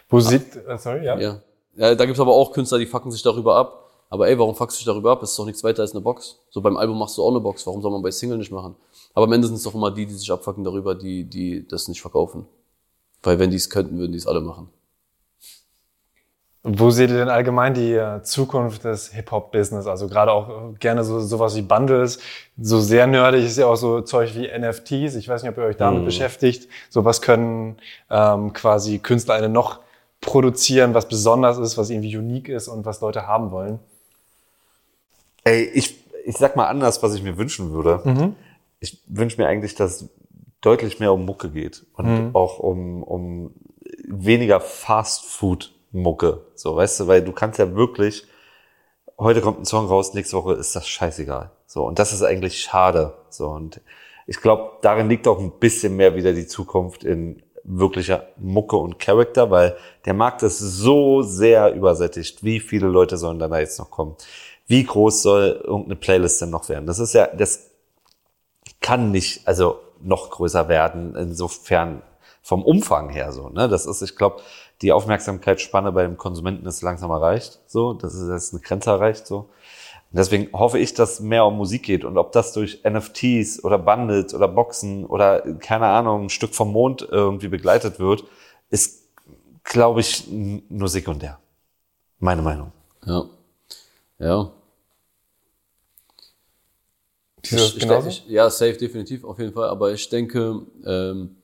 Wo sieht, äh, sorry, ja? Ja. ja da gibt's aber auch Künstler, die fucken sich darüber ab. Aber ey, warum fuckst du dich darüber ab? Es ist doch nichts weiter als eine Box. So beim Album machst du auch eine Box. Warum soll man bei Single nicht machen? Aber am Ende sind es doch immer die, die sich abfucken darüber, die, die das nicht verkaufen. Weil wenn die es könnten, würden die es alle machen. Wo seht ihr denn allgemein die äh, Zukunft des Hip-Hop-Business? Also gerade auch äh, gerne so sowas wie Bundles. So sehr nerdig ist ja auch so Zeug wie NFTs. Ich weiß nicht, ob ihr euch damit beschäftigt. So was können ähm, quasi KünstlerInnen noch produzieren, was besonders ist, was irgendwie unique ist und was Leute haben wollen. Ey, ich, ich sag mal anders, was ich mir wünschen würde. Mhm. Ich wünsche mir eigentlich, dass es deutlich mehr um Mucke geht und Mhm. auch um, um weniger Fast-Food-Mucke. So, weißt du, weil du kannst ja wirklich, heute kommt ein Song raus, nächste Woche ist das scheißegal. So, und das ist eigentlich schade. So, und ich glaube, darin liegt auch ein bisschen mehr wieder die Zukunft in wirklicher Mucke und Charakter, weil der Markt ist so sehr übersättigt. Wie viele Leute sollen da jetzt noch kommen? Wie groß soll irgendeine Playlist denn noch werden? Das ist ja, das kann nicht, also noch größer werden, insofern vom Umfang her so. Ne? Das ist, ich glaube, die Aufmerksamkeitsspanne bei dem Konsumenten ist langsam erreicht. So, das ist jetzt eine Grenze erreicht. So. Deswegen hoffe ich, dass mehr um Musik geht und ob das durch NFTs oder Bundles oder Boxen oder keine Ahnung ein Stück vom Mond irgendwie begleitet wird, ist, glaube ich, nur sekundär. Meine Meinung. Ja. Ja. Siehst du das genauso? ich, ja, safe, definitiv, auf jeden Fall. Aber ich denke, ähm,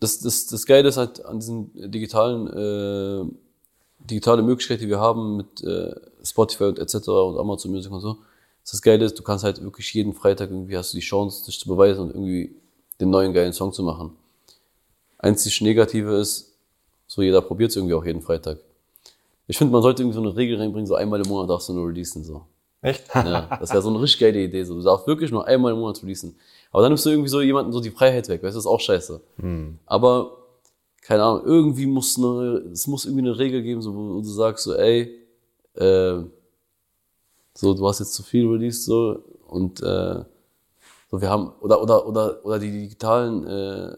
das, das, das Geile ist halt an diesen digitalen, äh, digitale Möglichkeit, die wir haben mit äh, Spotify und etc. und Amazon Music und so. Das Geile ist, du kannst halt wirklich jeden Freitag irgendwie hast du die Chance, dich zu beweisen und irgendwie den neuen geilen Song zu machen. Einzig Negative ist, so jeder probiert es irgendwie auch jeden Freitag. Ich finde, man sollte irgendwie so eine Regel reinbringen, so einmal im Monat darfst du nur releasen, so. Echt? Ja, das wäre so eine richtig geile Idee. So. Du darfst wirklich nur einmal im Monat releasen. Aber dann nimmst du irgendwie so jemanden so die Freiheit weg, weißt du, das ist auch scheiße. Aber, keine Ahnung, irgendwie muss eine, es muss irgendwie eine Regel geben, so, wo du sagst so, ey, äh, so, du hast jetzt zu viel released, so, und, äh, so, wir haben, oder, oder, oder, oder die digitalen, äh,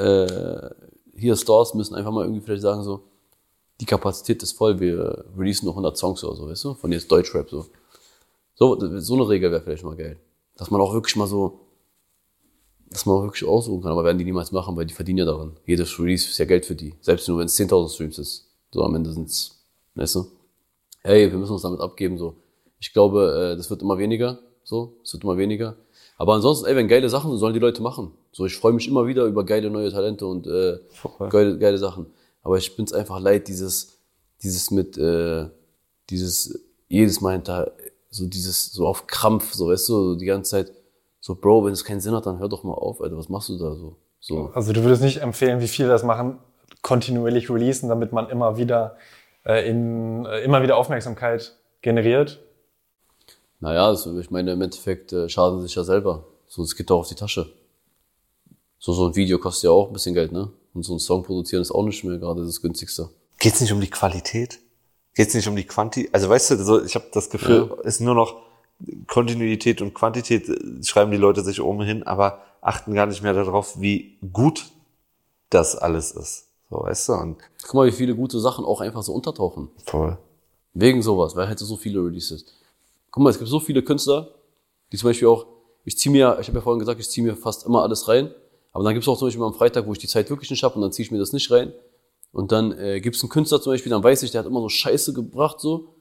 äh, hier Stores müssen einfach mal irgendwie vielleicht sagen so, die Kapazität ist voll, wir releasen noch 100 Songs oder so, weißt du, von jetzt Deutschrap so. So, so eine Regel wäre vielleicht mal geil. Dass man auch wirklich mal so, dass man auch wirklich aussuchen kann, aber werden die niemals machen, weil die verdienen ja daran. Jedes Release ist ja Geld für die. Selbst nur wenn es 10.000 Streams ist. So am Ende sind's, weißt du? Hey, wir müssen uns damit abgeben, so. Ich glaube, äh, das wird immer weniger, so. Es wird immer weniger. Aber ansonsten, ey, wenn geile Sachen sind, sollen die Leute machen. So, ich freue mich immer wieder über geile neue Talente und äh, Voll. geile, geile Sachen. Aber ich bin's einfach leid, dieses, dieses mit, äh, dieses jedes Mal hinter, so dieses, so auf Krampf, so, weißt du, so die ganze Zeit, so, Bro, wenn es keinen Sinn hat, dann hör doch mal auf, Alter, was machst du da so? So. Also du würdest nicht empfehlen, wie viele das machen, kontinuierlich releasen, damit man immer wieder äh, in äh, immer wieder Aufmerksamkeit generiert. Naja, also, ich meine, im Endeffekt äh, schaden sie sich ja selber. So, es geht doch auf die Tasche. So, so ein Video kostet ja auch ein bisschen Geld, ne? Und so ein Song produzieren ist auch nicht mehr gerade das günstigste. Geht's nicht um die Qualität? Geht's nicht um die Quantität? Also weißt du, so, ich habe das Gefühl, ist nur noch Kontinuität und Quantität äh, schreiben die Leute sich oben hin, aber achten gar nicht mehr darauf, wie gut das alles ist. So, weißt du? Und Guck mal, wie viele gute Sachen auch einfach so untertauchen. voll. Wegen sowas, weil halt so viele Releases. Guck mal, es gibt so viele Künstler, die zum Beispiel auch, ich ziehe mir, ich habe ja vorhin gesagt, ich ziehe mir fast immer alles rein. Aber dann gibt es auch zum Beispiel mal am Freitag, wo ich die Zeit wirklich nicht habe und dann ziehe ich mir das nicht rein. Und dann äh, gibt es einen Künstler zum Beispiel, dann weiß ich, der hat immer so Scheiße gebracht so.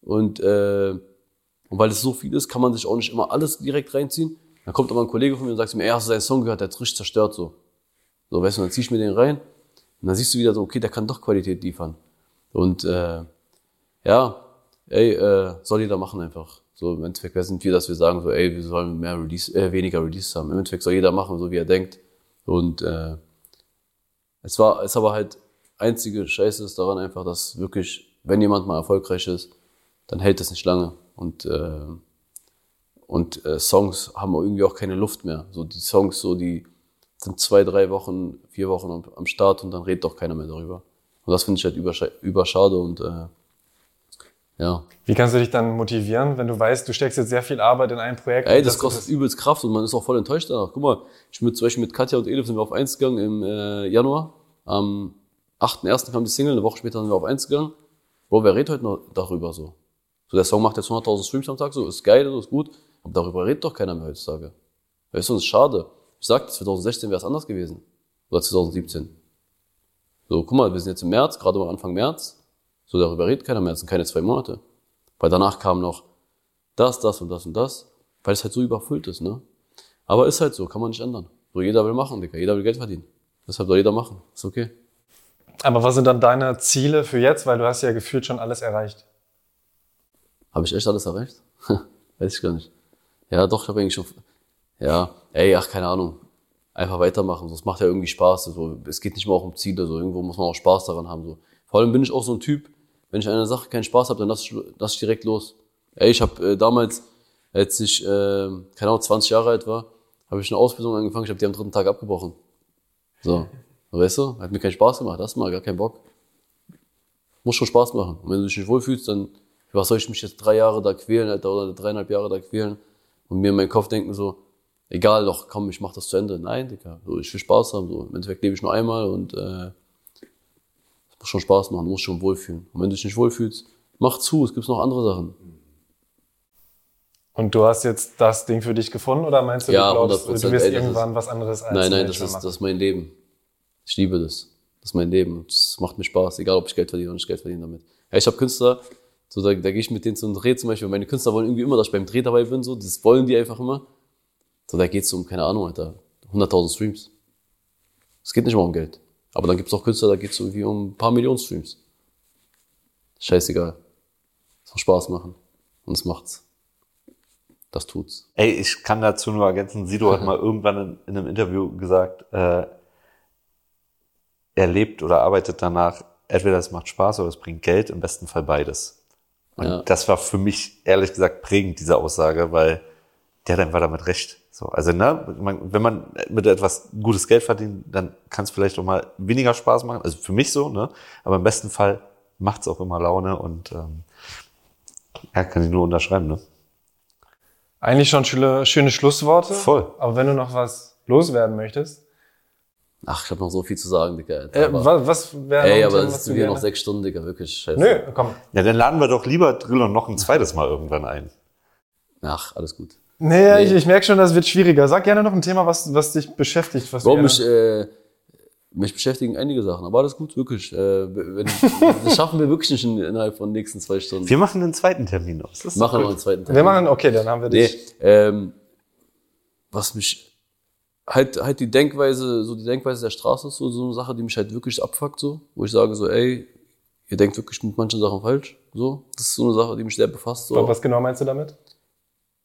Und, äh, und weil es so viel ist, kann man sich auch nicht immer alles direkt reinziehen. Dann kommt aber ein Kollege von mir und sagt mir, ey, hast du seinen Song gehört, der hat richtig zerstört so. So, weißt du, dann zieh ich mir den rein und dann siehst du wieder so, okay, der kann doch Qualität liefern. Und äh, ja, ey, äh, soll jeder machen einfach. So im Endeffekt, wer sind wir, dass wir sagen so, ey, wir sollen mehr Release, äh, weniger Release haben. Im Endeffekt soll jeder machen, so wie er denkt. Und äh, es war, es aber halt einzige Scheiße ist daran einfach, dass wirklich, wenn jemand mal erfolgreich ist, dann hält es nicht lange. Und äh, und äh, Songs haben irgendwie auch keine Luft mehr. So die Songs, so die sind zwei, drei Wochen, vier Wochen am, am Start und dann redet doch keiner mehr darüber. Und das finde ich halt überscha- überschade und äh, ja. Wie kannst du dich dann motivieren, wenn du weißt, du steckst jetzt sehr viel Arbeit in ein Projekt? Ey, das dass du kostet übelst Kraft und man ist auch voll enttäuscht danach. Guck mal, ich bin mit, zum Beispiel mit Katja und Elif sind wir auf eins gegangen im äh, Januar. Am 8.1. kam die Single, eine Woche später sind wir auf eins gegangen. Bro, wer redet heute noch darüber so? So, der Song macht jetzt 100.000 Streams am Tag, so, ist geil, so, ist gut. Aber darüber redet doch keiner mehr heutzutage. Weißt du, das ist schade. Ich sagte, 2016 wäre es anders gewesen. Oder 2017. So, guck mal, wir sind jetzt im März, gerade mal Anfang März. So, darüber redet keiner mehr, das sind keine zwei Monate. Weil danach kam noch das, das und das und das, weil es halt so überfüllt ist, ne? Aber ist halt so, kann man nicht ändern. So, jeder will machen, Digga, jeder will Geld verdienen. Deshalb soll jeder machen, ist okay. Aber was sind dann deine Ziele für jetzt? Weil du hast ja gefühlt schon alles erreicht. Habe ich echt alles erreicht? Weiß ich gar nicht. Ja, doch, ich habe eigentlich schon. Ja, ey, ach, keine Ahnung. Einfach weitermachen. Es macht ja irgendwie Spaß. So. Es geht nicht mehr auch um Ziele. So. Irgendwo muss man auch Spaß daran haben. So. Vor allem bin ich auch so ein Typ, wenn ich an einer Sache keinen Spaß habe, dann lass ich, lass ich direkt los. Ey, ich habe äh, damals, als ich, äh, keine Ahnung, 20 Jahre alt war, habe ich eine Ausbildung angefangen, ich habe die am dritten Tag abgebrochen. So, weißt du, hat mir keinen Spaß gemacht, das mal, gar keinen Bock. Muss schon Spaß machen. Und wenn du dich nicht wohlfühlst, dann, was soll ich mich jetzt drei Jahre da quälen, Alter, oder dreieinhalb Jahre da quälen und mir in meinen Kopf denken so, egal, doch, komm, ich mach das zu Ende. Nein, Digga, so, ich will Spaß haben, so. Im Endeffekt lebe ich nur einmal und, äh, es muss schon Spaß machen, du musst schon wohlfühlen. Und wenn du dich nicht wohlfühlst, mach zu, es gibt noch andere Sachen. Und du hast jetzt das Ding für dich gefunden oder meinst du, Ja, du glaubst, 100%, du wirst ey, irgendwann was anderes als Nein, nein, das ist, das ist mein Leben. Ich liebe das. Das ist mein Leben. Das macht mir Spaß, egal ob ich Geld verdiene oder nicht Geld verdiene damit. Ja, ich habe Künstler, so da, da gehe ich mit denen zum Dreh zum Beispiel. Meine Künstler wollen irgendwie immer, dass ich beim Dreh dabei bin, so, das wollen die einfach immer. So, da geht's um, keine Ahnung, Alter, 100.000 Streams. Es geht nicht mal um Geld. Aber dann gibt's auch Künstler, da geht's irgendwie um ein paar Millionen Streams. Scheißegal. Es soll Spaß machen. Und es macht's. Das tut's. Ey, ich kann dazu nur ergänzen, Sido hat mal irgendwann in, in einem Interview gesagt, äh, er lebt oder arbeitet danach, entweder es macht Spaß oder es bringt Geld, im besten Fall beides. Und Ja. das war für mich ehrlich gesagt prägend, diese Aussage, weil der hat einfach damit recht. So, also ne, man, wenn man mit etwas gutes Geld verdient, dann kann es vielleicht auch mal weniger Spaß machen. Also für mich so, ne? Aber im besten Fall macht es auch immer Laune und ähm, ja, kann ich nur unterschreiben, ne? Eigentlich schon schöne, schöne Schlussworte. Voll. Aber wenn du noch was loswerden möchtest. Ach, ich habe noch so viel zu sagen, Digga. Äh, aber- was was wäre Ey, aber es sind wir noch sechs Stunden, Digga, wirklich. Scheiße. Nö, komm. Ja, dann laden wir doch lieber Drillon noch ein zweites Mal irgendwann ein. Ach, alles gut. Nee, Nee. Ich, ich merke schon, das wird schwieriger. Sag gerne noch ein Thema, was, was dich beschäftigt. Was Warum mich, äh, mich beschäftigen einige Sachen, aber alles gut, wirklich. Äh, wenn, das schaffen wir wirklich nicht in, innerhalb von den nächsten zwei Stunden. Wir machen einen zweiten Termin aus. Machen wir einen zweiten Teil. Wir machen, okay, dann haben wir Nee, dich. ähm, was mich halt halt die Denkweise, so die Denkweise der Straße ist so, so eine Sache, die mich halt wirklich abfuckt, so, wo ich sage so, ey, ihr denkt wirklich mit manchen Sachen falsch, so. Das ist so eine Sache, die mich sehr befasst, so. Was genau meinst du damit?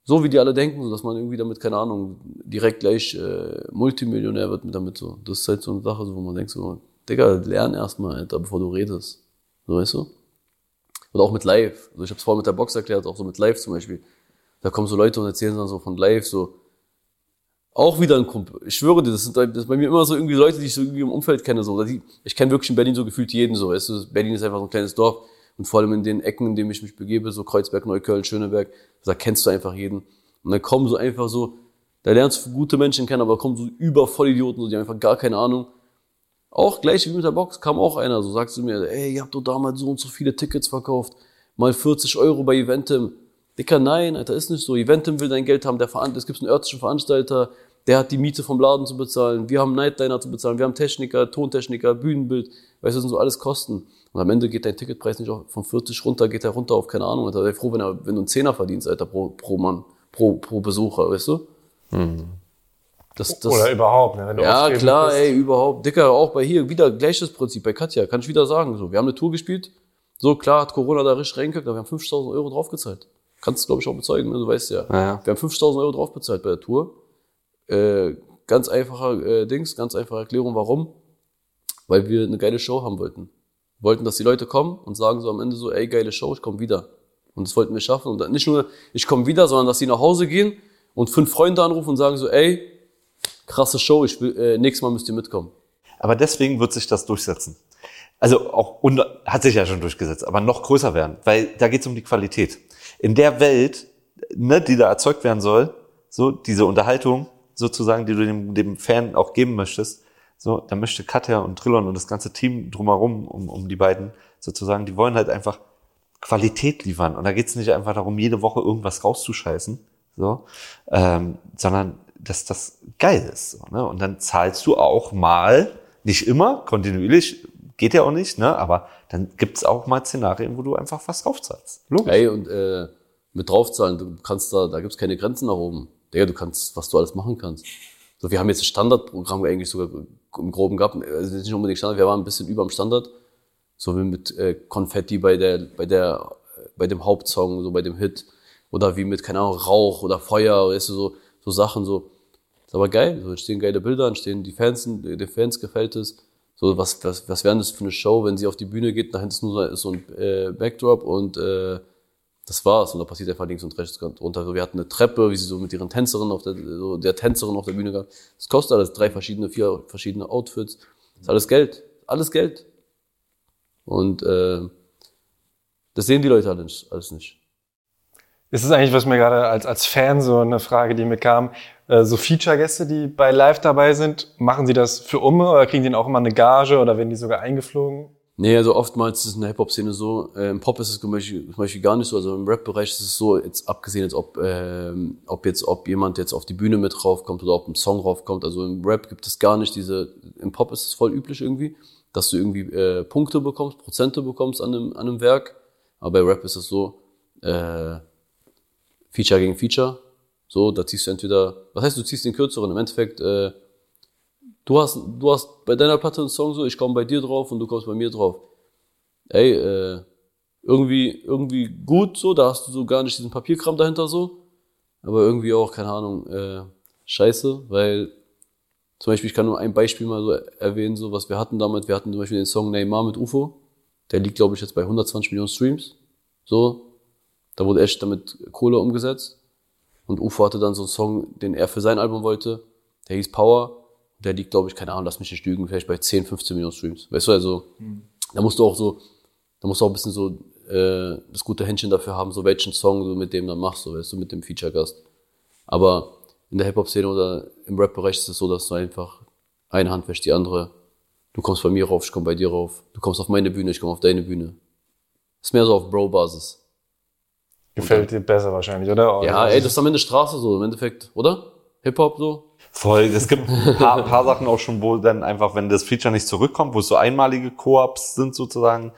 so wie die alle denken, so dass man irgendwie damit, keine Ahnung, direkt gleich äh, Multimillionär wird mit damit so. Das ist halt so eine Sache, so, wo man denkt so, Digga, lern erstmal, Alter, bevor du redest. So, weißt du? Oder auch mit Live. Also ich habe es vorhin mit der Box erklärt, auch so mit Live zum Beispiel. Da kommen so Leute und erzählen dann so von Live so, auch wieder ein Kumpel. Ich schwöre dir, das sind, das ist bei mir immer so irgendwie Leute, die ich so irgendwie im Umfeld kenne. So. Ich kenne wirklich in Berlin so gefühlt jeden so. Weißt du? Berlin ist einfach so ein kleines Dorf. Und vor allem in den Ecken, in denen ich mich begebe, so Kreuzberg, Neukölln, Schöneberg, da kennst du einfach jeden. Und dann kommen so einfach so, da lernst du gute Menschen kennen, aber kommen so über Vollidioten, so, die einfach gar keine Ahnung. Auch gleich wie mit der Box kam auch einer, so sagst du mir, ey, ihr habt doch damals so und so viele Tickets verkauft, mal 40 Euro bei Eventim. Dicker, nein, Alter, ist nicht so. Eventim will dein Geld haben, der Veran es gibt einen örtlichen Veranstalter, der hat die Miete vom Laden zu bezahlen, wir haben Nightliner zu bezahlen, wir haben Techniker, Tontechniker, Bühnenbild, weißt du, das sind so alles Kosten. Und am Ende geht dein Ticketpreis nicht auf, von 40 runter, geht er runter auf, keine Ahnung, Alter. Sei froh, wenn, er, wenn du einen Zehner verdienst, Alter, pro, pro Mann, pro, pro Besucher, weißt du? Das, das, Oder überhaupt, ne? wenn du ja, klar, bist. ey, überhaupt. Dicker, auch bei hier, wieder gleiches Prinzip, bei Katja, kann ich wieder sagen. So, wir haben eine Tour gespielt. So, klar hat Corona da richtig reingekackt, aber wir haben 5000 Euro draufgezahlt. Kannst du, glaube ich, auch bezeugen, ne? du weißt ja. Ja. Wir haben 5000 Euro draufbezahlt bei der Tour. Äh, ganz einfacher äh, Dings, ganz einfache Erklärung, warum. Weil wir eine geile Show haben wollten. Wir wollten, dass die Leute kommen und sagen so am Ende so, ey, geile Show, ich komme wieder. Und das wollten wir schaffen. Und nicht nur, ich komme wieder, sondern dass sie nach Hause gehen und fünf Freunde anrufen und sagen so, ey, krasse Show, ich will, äh, nächstes Mal müsst ihr mitkommen. Aber deswegen wird sich das durchsetzen. Also auch und hat sich ja schon durchgesetzt, aber noch größer werden, weil da geht es um die Qualität. In der Welt, ne, die da erzeugt werden soll, so diese Unterhaltung sozusagen, die du dem, dem Fan auch geben möchtest, so, da möchte Katja und Trillon und das ganze Team drumherum um, um die beiden sozusagen, die wollen halt einfach Qualität liefern. Und da geht es nicht einfach darum, jede Woche irgendwas rauszuscheißen, so, ähm, sondern dass das geil ist. So, ne? Und dann zahlst du auch mal, nicht immer, kontinuierlich, geht ja auch nicht, ne? aber dann gibt's auch mal Szenarien, wo du einfach was draufzahlst. Logisch. Ey, und äh, mit draufzahlen, du kannst da, da gibt's keine Grenzen nach oben. Digga, du kannst, was du alles machen kannst. So, wir haben jetzt ein Standardprogramm eigentlich sogar im Groben gehabt, also nicht unbedingt Standard, wir waren ein bisschen über dem Standard. So wie mit äh, Konfetti bei der, bei der, bei dem Hauptsong, so bei dem Hit. Oder wie mit, keine Ahnung, Rauch oder Feuer, weißt du, so, so Sachen, so. Ist aber geil, so entstehen geile Bilder, entstehen die Fans, den Fans gefällt es. So, was, was, was wäre das für eine Show, wenn sie auf die Bühne geht, nach hinten ist nur so, ein äh, Backdrop und äh, das war's. Und da passiert einfach links und rechts runter. So, wir hatten eine Treppe, wie sie so mit ihren Tänzerinnen auf der, so der Tänzerin auf der Bühne gab. Das kostet alles drei verschiedene, vier verschiedene Outfits. Das ist alles Geld. Alles Geld. Und äh, das sehen die Leute alles, alles nicht. Ist es eigentlich, was mir gerade als, als Fan so eine Frage, die mir kam, so Feature-Gäste, die bei Live dabei sind, machen sie das für Umme oder kriegen die auch immer eine Gage oder werden die sogar eingeflogen? Nee, also oftmals ist es in der Hip-Hop-Szene so, äh, im Pop ist es zum Beispiel, zum Beispiel gar nicht so, also im Rap-Bereich ist es so, jetzt abgesehen jetzt, ob, ähm, ob jetzt, ob jemand jetzt auf die Bühne mit raufkommt oder ob ein Song raufkommt, also im Rap gibt es gar nicht diese, im Pop ist es voll üblich irgendwie, dass du irgendwie äh, Punkte bekommst, Prozente bekommst an einem, an einem Werk, aber bei Rap ist es so, äh, Feature gegen Feature. So, da ziehst du entweder, was heißt, du ziehst den kürzeren? Im Endeffekt, äh, du hast, du hast bei deiner Platte einen Song so, ich komme bei dir drauf und du kommst bei mir drauf. Ey, äh, irgendwie, irgendwie gut so, da hast du so gar nicht diesen Papierkram dahinter so. Aber irgendwie auch, keine Ahnung, äh, scheiße, weil zum Beispiel, ich kann nur ein Beispiel mal so erwähnen, so was wir hatten damals. Wir hatten zum Beispiel den Song Neymar mit UFO. Der liegt, glaube ich, jetzt bei 120 Millionen Streams. So, da wurde echt damit Kohle umgesetzt. Und UFO hatte dann so einen Song, den er für sein Album wollte. Der hieß Power. Der liegt, glaube ich, keine Ahnung, lass mich nicht lügen, vielleicht bei 10, 15 Millionen Streams. Weißt du, also, mhm. da musst du auch so, da musst du auch ein bisschen so äh, das gute Händchen dafür haben, so welchen Song du mit dem dann machst, so, weißt du, mit dem Feature-Gast. Aber in der Hip-Hop-Szene oder im Rap-Bereich ist es so, dass du einfach eine Hand wäscht die andere. Du kommst bei mir rauf, ich komm bei dir rauf. Du kommst auf meine Bühne, ich komm auf deine Bühne. Ist mehr so auf Bro-Basis. Gefällt dir besser wahrscheinlich, oder? Ja, ey, das ist am Ende Straße so, im Endeffekt, oder? Hip-Hop so? Voll. Es gibt ein paar, paar Sachen auch schon, wo dann einfach, wenn das Feature nicht zurückkommt, wo es so einmalige Koops sind sozusagen,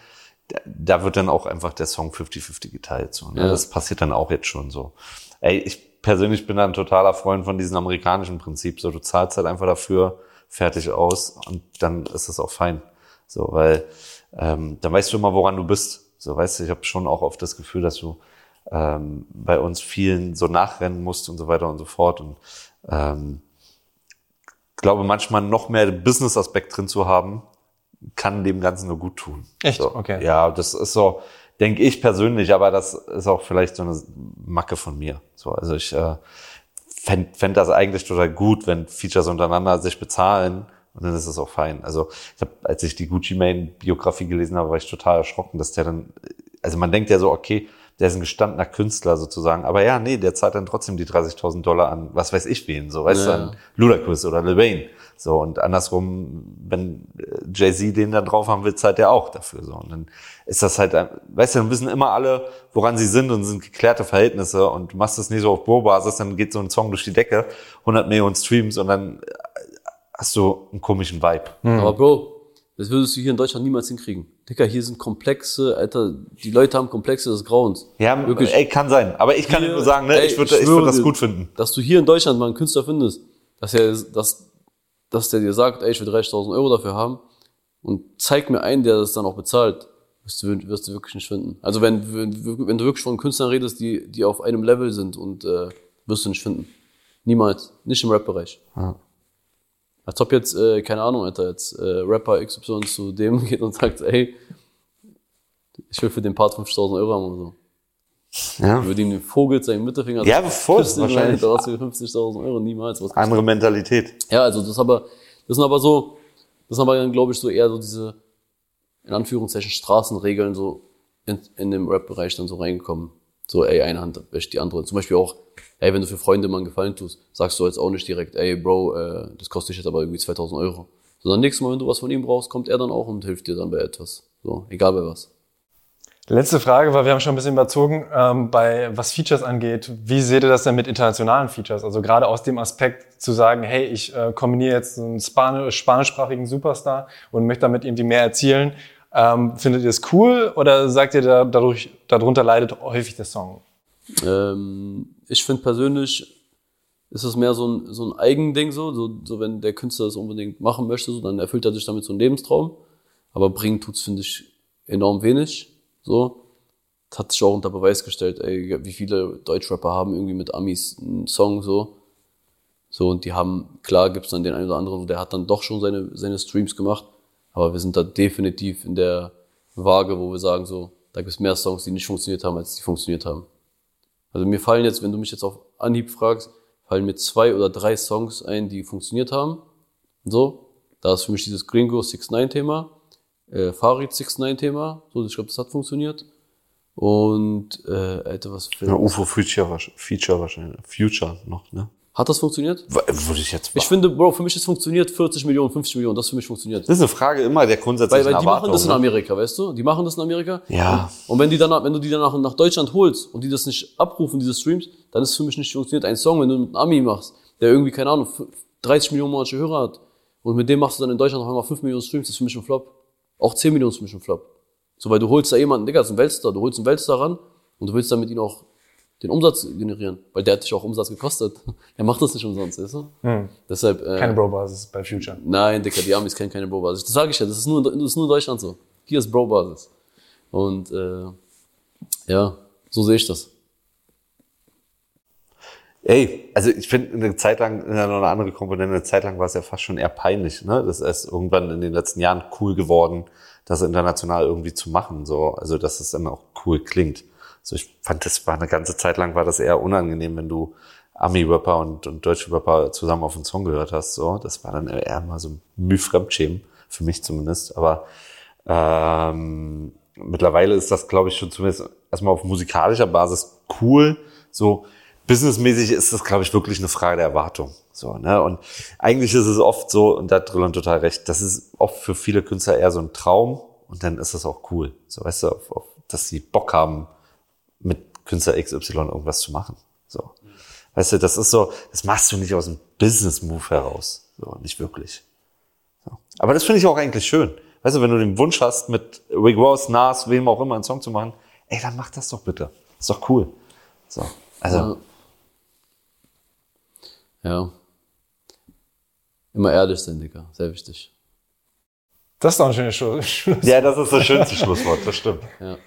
da, da wird dann auch einfach der Song 50-50 geteilt. So, ne? ja. Das passiert dann auch jetzt schon so. Ey, ich persönlich bin da ein totaler Freund von diesem amerikanischen Prinzip. So, du zahlst halt einfach dafür, fertig aus und dann ist es auch fein. So, weil ähm, dann weißt du immer, woran du bist. So, weißt du, ich habe schon auch oft das Gefühl, dass du ähm, bei uns vielen so nachrennen musst und so weiter und so fort. Und ähm, glaube, manchmal noch mehr Business-Aspekt drin zu haben, kann dem Ganzen nur gut tun. Echt? So, okay. Ja, das ist so, denke ich persönlich, aber das ist auch vielleicht so eine Macke von mir. So, also ich äh, fände fänd das eigentlich total gut, wenn Features untereinander sich bezahlen und dann ist es auch fein. Also ich hab, als ich die Gucci Mane Biografie gelesen habe, war ich total erschrocken, dass der dann, also man denkt ja so, okay, der ist ein gestandener Künstler sozusagen. Aber ja, nee, der zahlt dann trotzdem die 30.000 Dollar an, was weiß ich wen, so, weißt ja. du, an Ludacris oder Lil Wayne. So, und andersrum, wenn äh, Jay-Z den da drauf haben will, zahlt der auch dafür, so. Und dann ist das halt, weißt du, dann wissen immer alle, woran sie sind und sind geklärte Verhältnisse und du machst das nicht so auf Bro-Basis, dann geht so ein Song durch die Decke, 100 Millionen Streams und dann äh, hast du einen komischen Vibe. Mhm. Aber Bro, das würdest du hier in Deutschland niemals hinkriegen. Dicker, hier sind Komplexe, Alter, die Leute haben Komplexe des Grauens. Ja, Wirklich. ey, kann sein. Aber ich kann hier, nur sagen, ne, ey, ich würde ich würd das gut finden. Dass du hier in Deutschland mal einen Künstler findest, dass er, dass, dass der dir sagt, ey, ich will 30.000 Euro dafür haben und zeig mir einen, der das dann auch bezahlt, wirst du, wirst du wirklich nicht finden. Also wenn, wenn, wenn du wirklich von Künstlern redest, die, die auf einem Level sind und, äh, wirst du nicht finden. Niemals. Nicht im Rap-Bereich. Ja. Als ob jetzt, äh, keine Ahnung, Alter, jetzt äh, Rapper XY zu dem geht und sagt, ey, ich will für den Part 50.000 Euro haben oder so. Ja. Würde ihm den Vogel seinen Mittelfinger Ja, voll, wahrscheinlich. Da hast du 50.000 Euro niemals. Was Andere Mentalität. Ja, also das ist aber, das sind aber so, das sind aber dann, glaube ich, so eher so diese, in Anführungszeichen, Straßenregeln so in, in dem Rap-Bereich dann so reingekommen. So, ey, eine Hand wäscht die andere. Zum Beispiel auch, ey, wenn du für Freunde mal einen Gefallen tust, sagst du jetzt auch nicht direkt, ey, Bro, äh, das kostet dich jetzt aber irgendwie 2000 Euro. Sondern nächstes Mal, wenn du was von ihm brauchst, kommt er dann auch und hilft dir dann bei etwas. So, egal bei was. Letzte Frage, weil wir haben schon ein bisschen überzogen, ähm, bei was Features angeht. Wie seht ihr das denn mit internationalen Features? Also gerade aus dem Aspekt zu sagen, hey, ich äh, kombiniere jetzt einen Spanisch, spanischsprachigen Superstar und möchte damit irgendwie mehr erzielen. Ähm, findet ihr es cool oder sagt ihr, da, dadurch, darunter leidet häufig der Song? Ähm, ich finde persönlich, ist es mehr so ein, so ein Eigending so, so, so wenn der Künstler das unbedingt machen möchte, so, dann erfüllt er sich damit so einen Lebenstraum. Aber bringen tut's, finde ich, enorm wenig. So. hat sich auch unter Beweis gestellt, ey, wie viele Deutschrapper haben irgendwie mit Amis einen Song so. So, und die haben, klar gibt's dann den einen oder anderen, der hat dann doch schon seine, seine Streams gemacht, aber wir sind da definitiv in der Waage, wo wir sagen so, da gibt's mehr Songs, die nicht funktioniert haben, als die funktioniert haben. Also mir fallen jetzt, wenn du mich jetzt auf Anhieb fragst, fallen mir zwei oder drei Songs ein, die funktioniert haben. So, da ist für mich dieses Gringo 6-9 Thema, äh, Farid 6-9 Thema, so, ich glaube, das hat funktioniert. Und, äh, Alter, was für... Ja, UFO Future, Feature wahrscheinlich. Future noch, ne? Hat das funktioniert? Würde ich jetzt Ich finde, Bro, für mich ist funktioniert 40 Millionen, 50 Millionen, das für mich funktioniert. Das ist eine Frage immer der Weil, grundsätzlichen weil die machen Erwartung. das in ne? Amerika, weißt du? Die machen das in Amerika. Ja. Und wenn, die danach, wenn du die danach nach Deutschland holst und die das nicht abrufen, diese Streams, dann ist für mich nicht funktioniert. Ein Song, wenn du mit einem Ami machst, der irgendwie, keine Ahnung, 30 Millionen monatliche Hörer hat und mit dem machst du dann in Deutschland noch einmal 5 Millionen Streams, das ist für mich ein Flop. Auch 10 Millionen ist für mich ein Flop. So, weil du holst da jemanden, Digga, das ist ein Weltstar, du holst einen Weltstar ran und du willst damit ihn auch den Umsatz generieren, weil der hat dich auch Umsatz gekostet. Er macht das nicht umsonst, weißt du? Deshalb, äh, Keine Bro-Basis bei Future. Nein, Dicker, die Amis kennen keine Bro-Basis. Das sage ich ja, das ist, nur, in- das ist nur in Deutschland so. Hier ist Bro-Basis. Und äh, ja, so sehe ich das. Ey, also ich finde eine Zeit lang, noch eine andere Komponente, eine Zeit lang war es ja fast schon eher peinlich, ne? Das ist irgendwann in den letzten Jahren cool geworden, das international irgendwie zu machen, so. Also, dass es dann auch cool klingt. So, ich fand, das war eine ganze Zeit lang war das eher unangenehm, wenn du Ami-Rapper und, und deutsche Rapper zusammen auf einen Song gehört hast, so. Das war dann eher mal so Müh Fremdschämen, für mich zumindest, aber, ähm, mittlerweile ist das, glaube ich, schon zumindest erstmal auf musikalischer Basis cool. So businessmäßig ist das, glaube ich, wirklich eine Frage der Erwartung. So, ne? Und eigentlich ist es oft so, und da hat Drilon total recht, das ist oft für viele Künstler eher so ein Traum und dann ist das auch cool. So, weißt du, auf, auf, dass sie Bock haben, mit Künstler XY irgendwas zu machen. So. Weißt du, das ist so, das machst du nicht aus einem Business-Move heraus. So, nicht wirklich. So. Aber das finde ich auch eigentlich schön. Weißt du, wenn du den Wunsch hast, mit Rick Ross, Nas, wem auch immer einen Song zu machen, ey, dann mach das doch bitte. Ist doch cool. So. Also, Ja. Ja. Immer ehrlich sein, Dicker. Sehr wichtig. Das ist doch ein schönes Schluss. ja, das ist das schönste Schlusswort, das stimmt. Ja.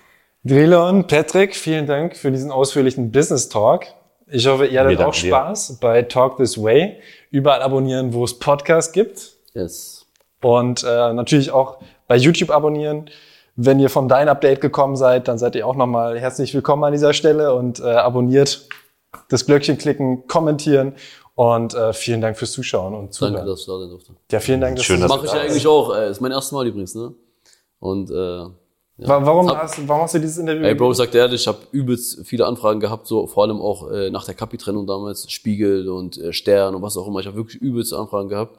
Drilon, Patrick, vielen Dank für diesen ausführlichen Business Talk. Ich hoffe, ihr hattet auch danken dir. Spaß bei Talk This Way. Überall abonnieren, wo es Podcasts gibt. Yes. Und äh, natürlich auch bei YouTube abonnieren. Wenn ihr vom Dein Update gekommen seid, dann seid ihr auch nochmal herzlich willkommen an dieser Stelle und äh, abonniert, das Glöckchen klicken, kommentieren und äh, vielen Dank fürs Zuschauen und Zuhören. Danke, dass ich da sein durfte. Ja, vielen Dank. Dass Schön, du dass Mache ich da ja eigentlich auch. Äh, ist mein erstes Mal übrigens, ne? Und äh, ja. Wa- Warum, Hab- hast, warum hast du dieses Interview? Ey, Bro, ich sag dir ehrlich, ich habe übelst viele Anfragen gehabt, so vor allem auch äh, nach der Kapi-Trennung damals, Spiegel und äh, Stern und was auch immer. Ich habe wirklich übelst Anfragen gehabt,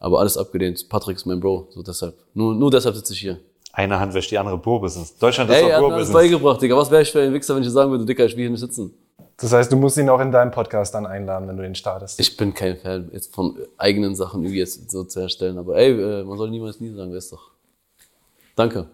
aber alles abgelehnt. Patrick ist mein Bro, so deshalb. Nur, nur deshalb sitze ich hier. Eine Hand wäscht die andere Pur-Business. Deutschland ist Ey, doch Pur-Business. beigebracht, Digga. Was wäre ich für ein Wichser, wenn ich sagen würde, Dicker, ich will hier nicht sitzen? Das heißt, du musst ihn auch in deinem Podcast dann einladen, wenn du ihn startest. Ich bin kein Fan jetzt von eigenen Sachen irgendwie jetzt so zu erstellen, aber ey, äh, man soll niemals nie sagen, weißt doch. Danke.